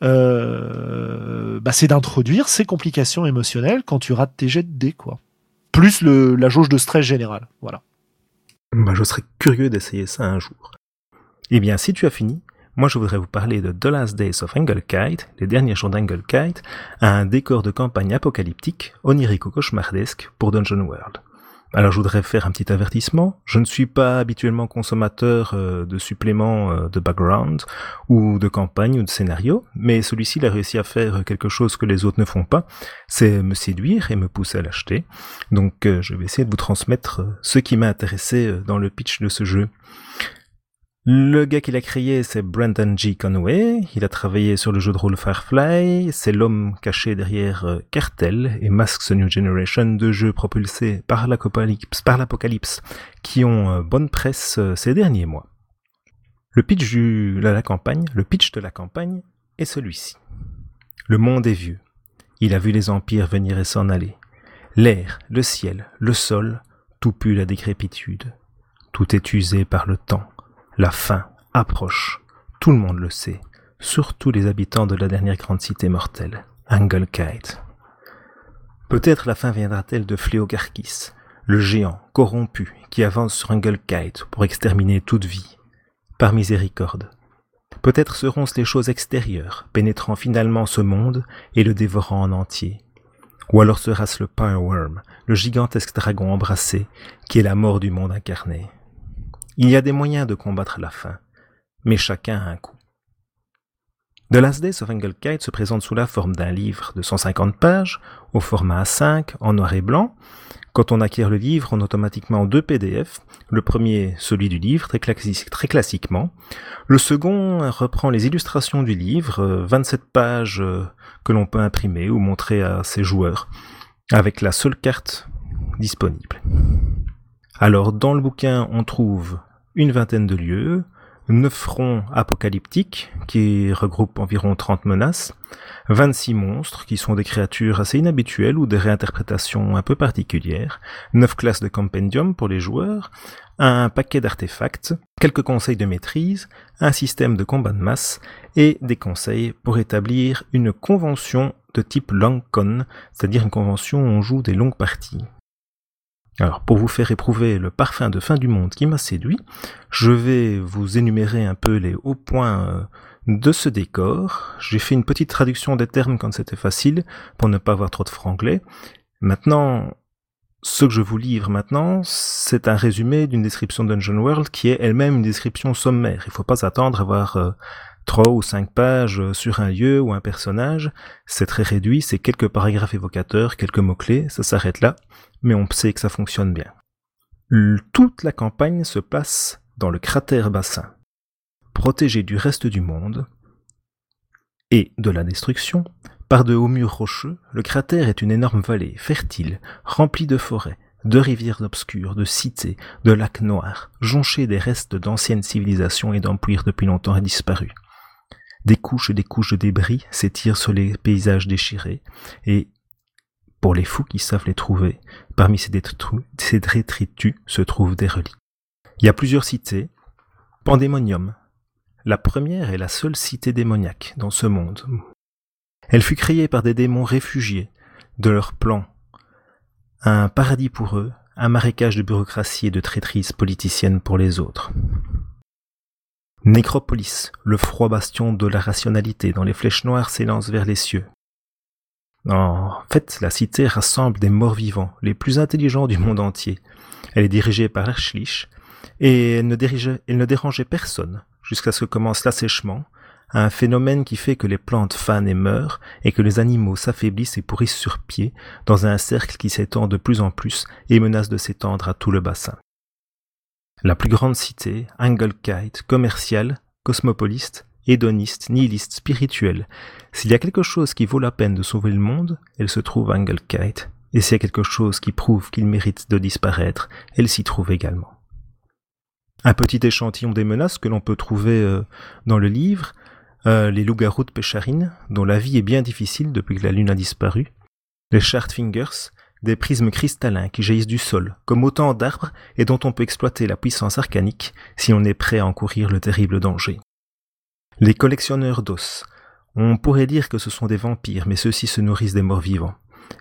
euh, bah, c'est d'introduire ces complications émotionnelles quand tu rates tes jets de dés, quoi. Plus le, la jauge de stress générale, voilà. Bah, je serais curieux d'essayer ça un jour. Eh bien, si tu as fini, moi je voudrais vous parler de The Last Days of Kite, les derniers jours Kite, un décor de campagne apocalyptique, onirico-cauchemardesque pour Dungeon World. Alors je voudrais faire un petit avertissement. Je ne suis pas habituellement consommateur euh, de suppléments euh, de background ou de campagne ou de scénario, mais celui-ci a réussi à faire quelque chose que les autres ne font pas, c'est me séduire et me pousser à l'acheter. Donc euh, je vais essayer de vous transmettre ce qui m'a intéressé dans le pitch de ce jeu. Le gars qui l'a créé, c'est Brandon G. Conway. Il a travaillé sur le jeu de rôle Firefly. C'est l'homme caché derrière euh, Cartel et Masks New Generation, deux jeux propulsés par l'apocalypse, par l'apocalypse, qui ont euh, bonne presse euh, ces derniers mois. Le pitch de la campagne, le pitch de la campagne est celui-ci. Le monde est vieux. Il a vu les empires venir et s'en aller. L'air, le ciel, le sol, tout pue la décrépitude. Tout est usé par le temps la fin approche, tout le monde le sait, surtout les habitants de la dernière grande cité mortelle, Angelkite. Peut-être la fin viendra-t-elle de Fléogarkis, le géant corrompu qui avance sur Angelkite pour exterminer toute vie. Par miséricorde. Peut-être seront-ce les choses extérieures, pénétrant finalement ce monde et le dévorant en entier. Ou alors sera-ce le Worm, le gigantesque dragon embrassé, qui est la mort du monde incarné. Il y a des moyens de combattre la faim, mais chacun a un coût. The Last Days of Kite se présente sous la forme d'un livre de 150 pages, au format A5, en noir et blanc. Quand on acquiert le livre, on a automatiquement deux PDF. Le premier, celui du livre, très, très classiquement. Le second reprend les illustrations du livre, 27 pages euh, que l'on peut imprimer ou montrer à ses joueurs, avec la seule carte disponible. Alors, dans le bouquin, on trouve une vingtaine de lieux, neuf fronts apocalyptiques qui regroupent environ 30 menaces, 26 monstres qui sont des créatures assez inhabituelles ou des réinterprétations un peu particulières, 9 classes de compendium pour les joueurs, un paquet d'artefacts, quelques conseils de maîtrise, un système de combat de masse et des conseils pour établir une convention de type long con, c'est-à-dire une convention où on joue des longues parties. Alors, pour vous faire éprouver le parfum de fin du monde qui m'a séduit, je vais vous énumérer un peu les hauts points euh, de ce décor. J'ai fait une petite traduction des termes quand c'était facile, pour ne pas avoir trop de franglais. Maintenant, ce que je vous livre maintenant, c'est un résumé d'une description Dungeon World qui est elle-même une description sommaire. Il ne faut pas attendre à voir trois ou cinq pages sur un lieu ou un personnage, c'est très réduit, c'est quelques paragraphes évocateurs, quelques mots-clés, ça s'arrête là, mais on sait que ça fonctionne bien. Toute la campagne se passe dans le cratère bassin. Protégé du reste du monde et de la destruction, par de hauts murs rocheux, le cratère est une énorme vallée, fertile, remplie de forêts, de rivières obscures, de cités, de lacs noirs, jonchés des restes d'anciennes civilisations et d'empires depuis longtemps disparus. Des couches et des couches de débris s'étirent sur les paysages déchirés, et, pour les fous qui savent les trouver, parmi ces, détritus se trouvent des reliques. Il y a plusieurs cités. Pandémonium. La première est la seule cité démoniaque dans ce monde, elle fut créée par des démons réfugiés de leur plan. Un paradis pour eux, un marécage de bureaucratie et de traîtrise politicienne pour les autres. Nécropolis, le froid bastion de la rationalité dont les flèches noires s'élancent vers les cieux. En fait, la cité rassemble des morts vivants, les plus intelligents du monde entier. Elle est dirigée par Erschlich, et elle ne, elle ne dérangeait personne, jusqu'à ce que commence l'assèchement, un phénomène qui fait que les plantes fanent et meurent, et que les animaux s'affaiblissent et pourrissent sur pied, dans un cercle qui s'étend de plus en plus et menace de s'étendre à tout le bassin. La plus grande cité, Angelkite, commerciale, cosmopoliste, hédoniste, nihiliste, spirituelle. S'il y a quelque chose qui vaut la peine de sauver le monde, elle se trouve à Angelkite. Et s'il y a quelque chose qui prouve qu'il mérite de disparaître, elle s'y trouve également. Un petit échantillon des menaces que l'on peut trouver euh, dans le livre, euh, les loups-garous de Pécharine, dont la vie est bien difficile depuis que la lune a disparu, les Chartfingers, des prismes cristallins qui jaillissent du sol, comme autant d'arbres et dont on peut exploiter la puissance arcanique si on est prêt à encourir le terrible danger. Les collectionneurs d'os. On pourrait dire que ce sont des vampires, mais ceux-ci se nourrissent des morts vivants.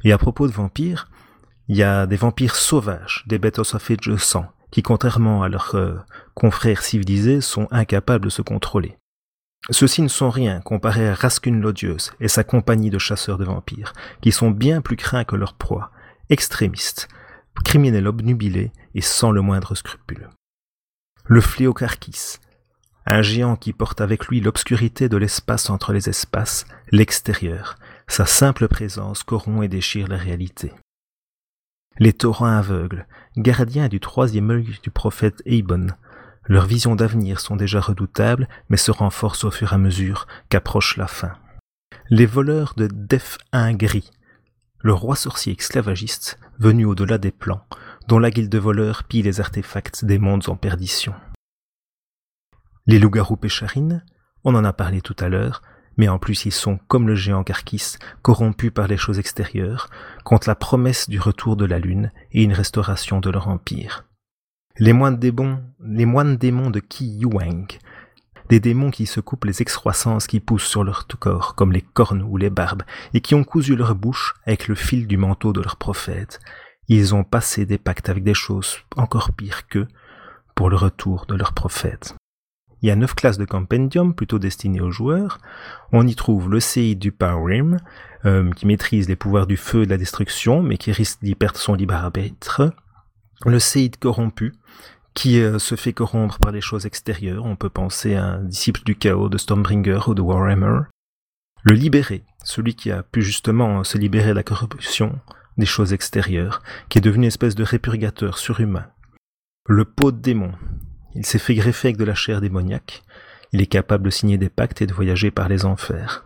Et à propos de vampires, il y a des vampires sauvages, des bêtes osophages de sang, qui, contrairement à leurs euh, confrères civilisés, sont incapables de se contrôler. Ceux-ci ne sont rien comparés à Rascun l'odieuse et sa compagnie de chasseurs de vampires, qui sont bien plus craints que leur proie, extrémistes, criminels obnubilés et sans le moindre scrupule. Le fléau un géant qui porte avec lui l'obscurité de l'espace entre les espaces, l'extérieur, sa simple présence corrompt et déchire la réalité. Les torrents aveugles, gardiens du troisième œil du prophète Eibon, leurs visions d'avenir sont déjà redoutables, mais se renforcent au fur et à mesure qu'approche la fin. Les voleurs de Def 1 gris, le roi sorcier esclavagiste venu au-delà des plans, dont la guilde de voleurs pille les artefacts des mondes en perdition. Les loups-garous pécharines, on en a parlé tout à l'heure, mais en plus ils sont, comme le géant Carquis, corrompus par les choses extérieures, contre la promesse du retour de la lune et une restauration de leur empire. Les moines démons, les moines démons de Qi Yuang, des démons qui se coupent les excroissances qui poussent sur leur corps, comme les cornes ou les barbes, et qui ont cousu leur bouche avec le fil du manteau de leur prophète. Ils ont passé des pactes avec des choses encore pires qu'eux pour le retour de leur prophète. Il y a neuf classes de compendium plutôt destinées aux joueurs. On y trouve le Seid du Power euh, qui maîtrise les pouvoirs du feu et de la destruction, mais qui risque d'y perdre son libre arbitre le séide corrompu, qui euh, se fait corrompre par les choses extérieures. On peut penser à un disciple du chaos de Stormbringer ou de Warhammer. Le libéré, celui qui a pu justement se libérer de la corruption des choses extérieures, qui est devenu une espèce de répurgateur surhumain. Le pot de démon, il s'est fait greffer avec de la chair démoniaque. Il est capable de signer des pactes et de voyager par les enfers.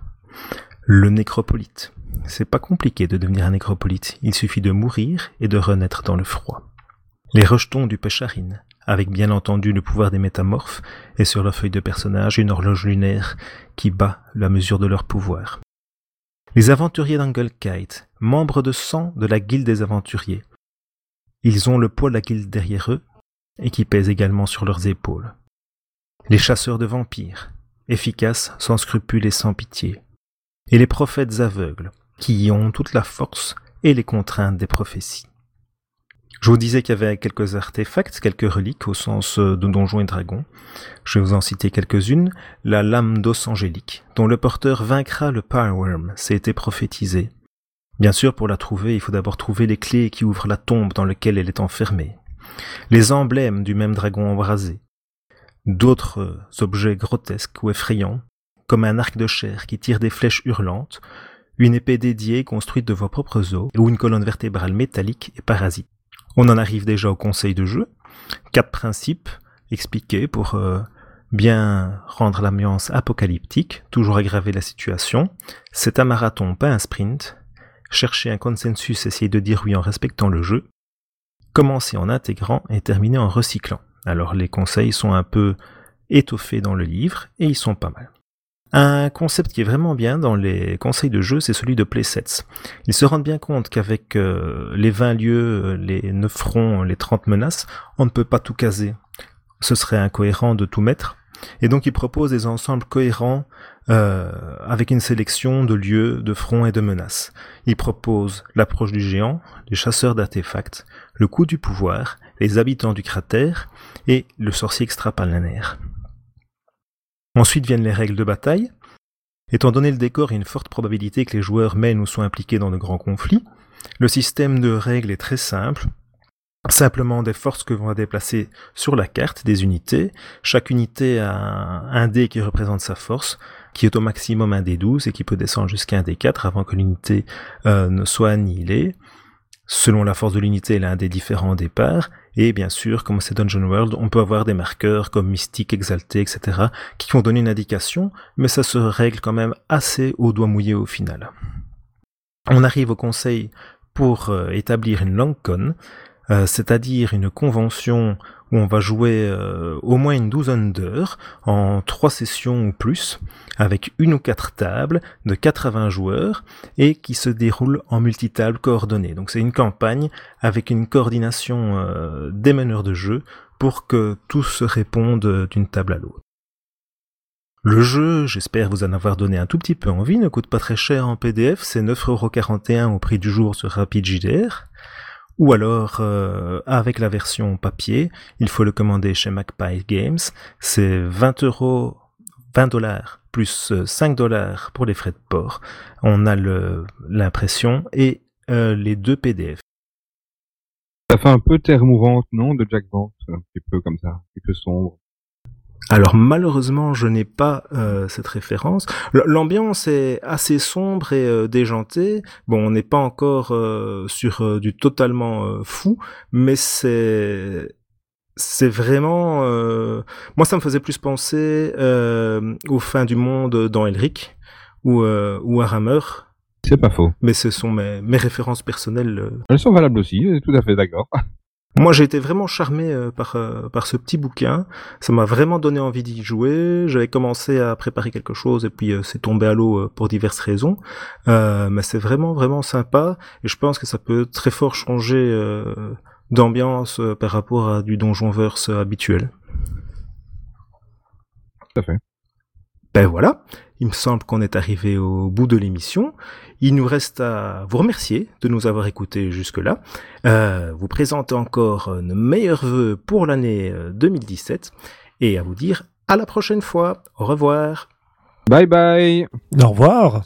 Le nécropolite. C'est pas compliqué de devenir un nécropolite. Il suffit de mourir et de renaître dans le froid. Les rejetons du Pécharine, avec bien entendu le pouvoir des métamorphes, et sur leur feuille de personnage une horloge lunaire qui bat la mesure de leur pouvoir. Les aventuriers d'Angelkite, membres de sang de la guilde des aventuriers. Ils ont le poids de la guilde derrière eux, et qui pèse également sur leurs épaules. Les chasseurs de vampires, efficaces, sans scrupules et sans pitié. Et les prophètes aveugles, qui y ont toute la force et les contraintes des prophéties. Je vous disais qu'il y avait quelques artefacts, quelques reliques au sens euh, de donjons et dragons. Je vais vous en citer quelques-unes. La lame d'os angélique, dont le porteur vaincra le Powerworm, c'est été prophétisé. Bien sûr, pour la trouver, il faut d'abord trouver les clés qui ouvrent la tombe dans laquelle elle est enfermée. Les emblèmes du même dragon embrasé. D'autres objets grotesques ou effrayants, comme un arc de chair qui tire des flèches hurlantes, une épée dédiée construite de vos propres os, ou une colonne vertébrale métallique et parasite. On en arrive déjà au conseil de jeu. Quatre principes expliqués pour euh, bien rendre l'ambiance apocalyptique, toujours aggraver la situation. C'est un marathon, pas un sprint. Chercher un consensus, essayer de dire oui en respectant le jeu. Commencer en intégrant et terminer en recyclant. Alors les conseils sont un peu étoffés dans le livre et ils sont pas mal. Un concept qui est vraiment bien dans les conseils de jeu, c'est celui de playsets. Ils se rendent bien compte qu'avec euh, les 20 lieux, les 9 fronts, les 30 menaces, on ne peut pas tout caser. Ce serait incohérent de tout mettre. Et donc ils proposent des ensembles cohérents euh, avec une sélection de lieux, de fronts et de menaces. Ils proposent l'approche du géant, les chasseurs d'artefacts, le coup du pouvoir, les habitants du cratère et le sorcier extrapalanaire. Ensuite viennent les règles de bataille. Étant donné le décor et une forte probabilité que les joueurs mènent ou soient impliqués dans de grands conflits, le système de règles est très simple. Simplement des forces que vont déplacer sur la carte, des unités. Chaque unité a un, dé qui représente sa force, qui est au maximum un dé 12 et qui peut descendre jusqu'à un dé 4 avant que l'unité euh, ne soit annihilée. Selon la force de l'unité, elle a un des différents départs. Et bien sûr, comme c'est Dungeon World, on peut avoir des marqueurs comme mystique, exalté, etc., qui vont donner une indication, mais ça se règle quand même assez au doigt mouillé au final. On arrive au conseil pour euh, établir une long con, euh, c'est-à-dire une convention où on va jouer euh, au moins une douzaine d'heures en trois sessions ou plus, avec une ou quatre tables de 80 joueurs et qui se déroule en multitable coordonnée. Donc c'est une campagne avec une coordination euh, des meneurs de jeu pour que tous se répondent d'une table à l'autre. Le jeu, j'espère vous en avoir donné un tout petit peu envie, ne coûte pas très cher en PDF, c'est 9,41€ au prix du jour sur RapidJDR. Ou alors, euh, avec la version papier, il faut le commander chez Magpie Games. C'est 20 euros, 20 dollars plus 5 dollars pour les frais de port. On a l'impression et euh, les deux PDF. Ça fait un peu terre mourante, non, de Jack Vance, un petit peu comme ça, un petit peu sombre. Alors malheureusement, je n'ai pas euh, cette référence. L'ambiance est assez sombre et euh, déjantée. Bon, on n'est pas encore euh, sur du totalement fou, mais c'est c'est vraiment moi ça me faisait plus penser aux fins du monde dans Elric ou ou à Rammer. C'est pas faux. Mais ce sont mes, mes références personnelles. Elles sont valables aussi, tout à fait d'accord. Moi, j'ai été vraiment charmé euh, par euh, par ce petit bouquin. Ça m'a vraiment donné envie d'y jouer. J'avais commencé à préparer quelque chose et puis euh, c'est tombé à l'eau pour diverses raisons. mais c'est vraiment vraiment sympa et je pense que ça peut très fort changer d'ambiance par rapport à du Donjonverse habituel. Tout à fait. Ben voilà, il me semble qu'on est arrivé au bout de l'émission. Il nous reste à vous remercier de nous avoir écoutés jusque-là, euh, vous présenter encore nos meilleurs voeux pour l'année 2017 euh, et à vous dire à la prochaine fois. Au revoir. Bye bye. Au revoir.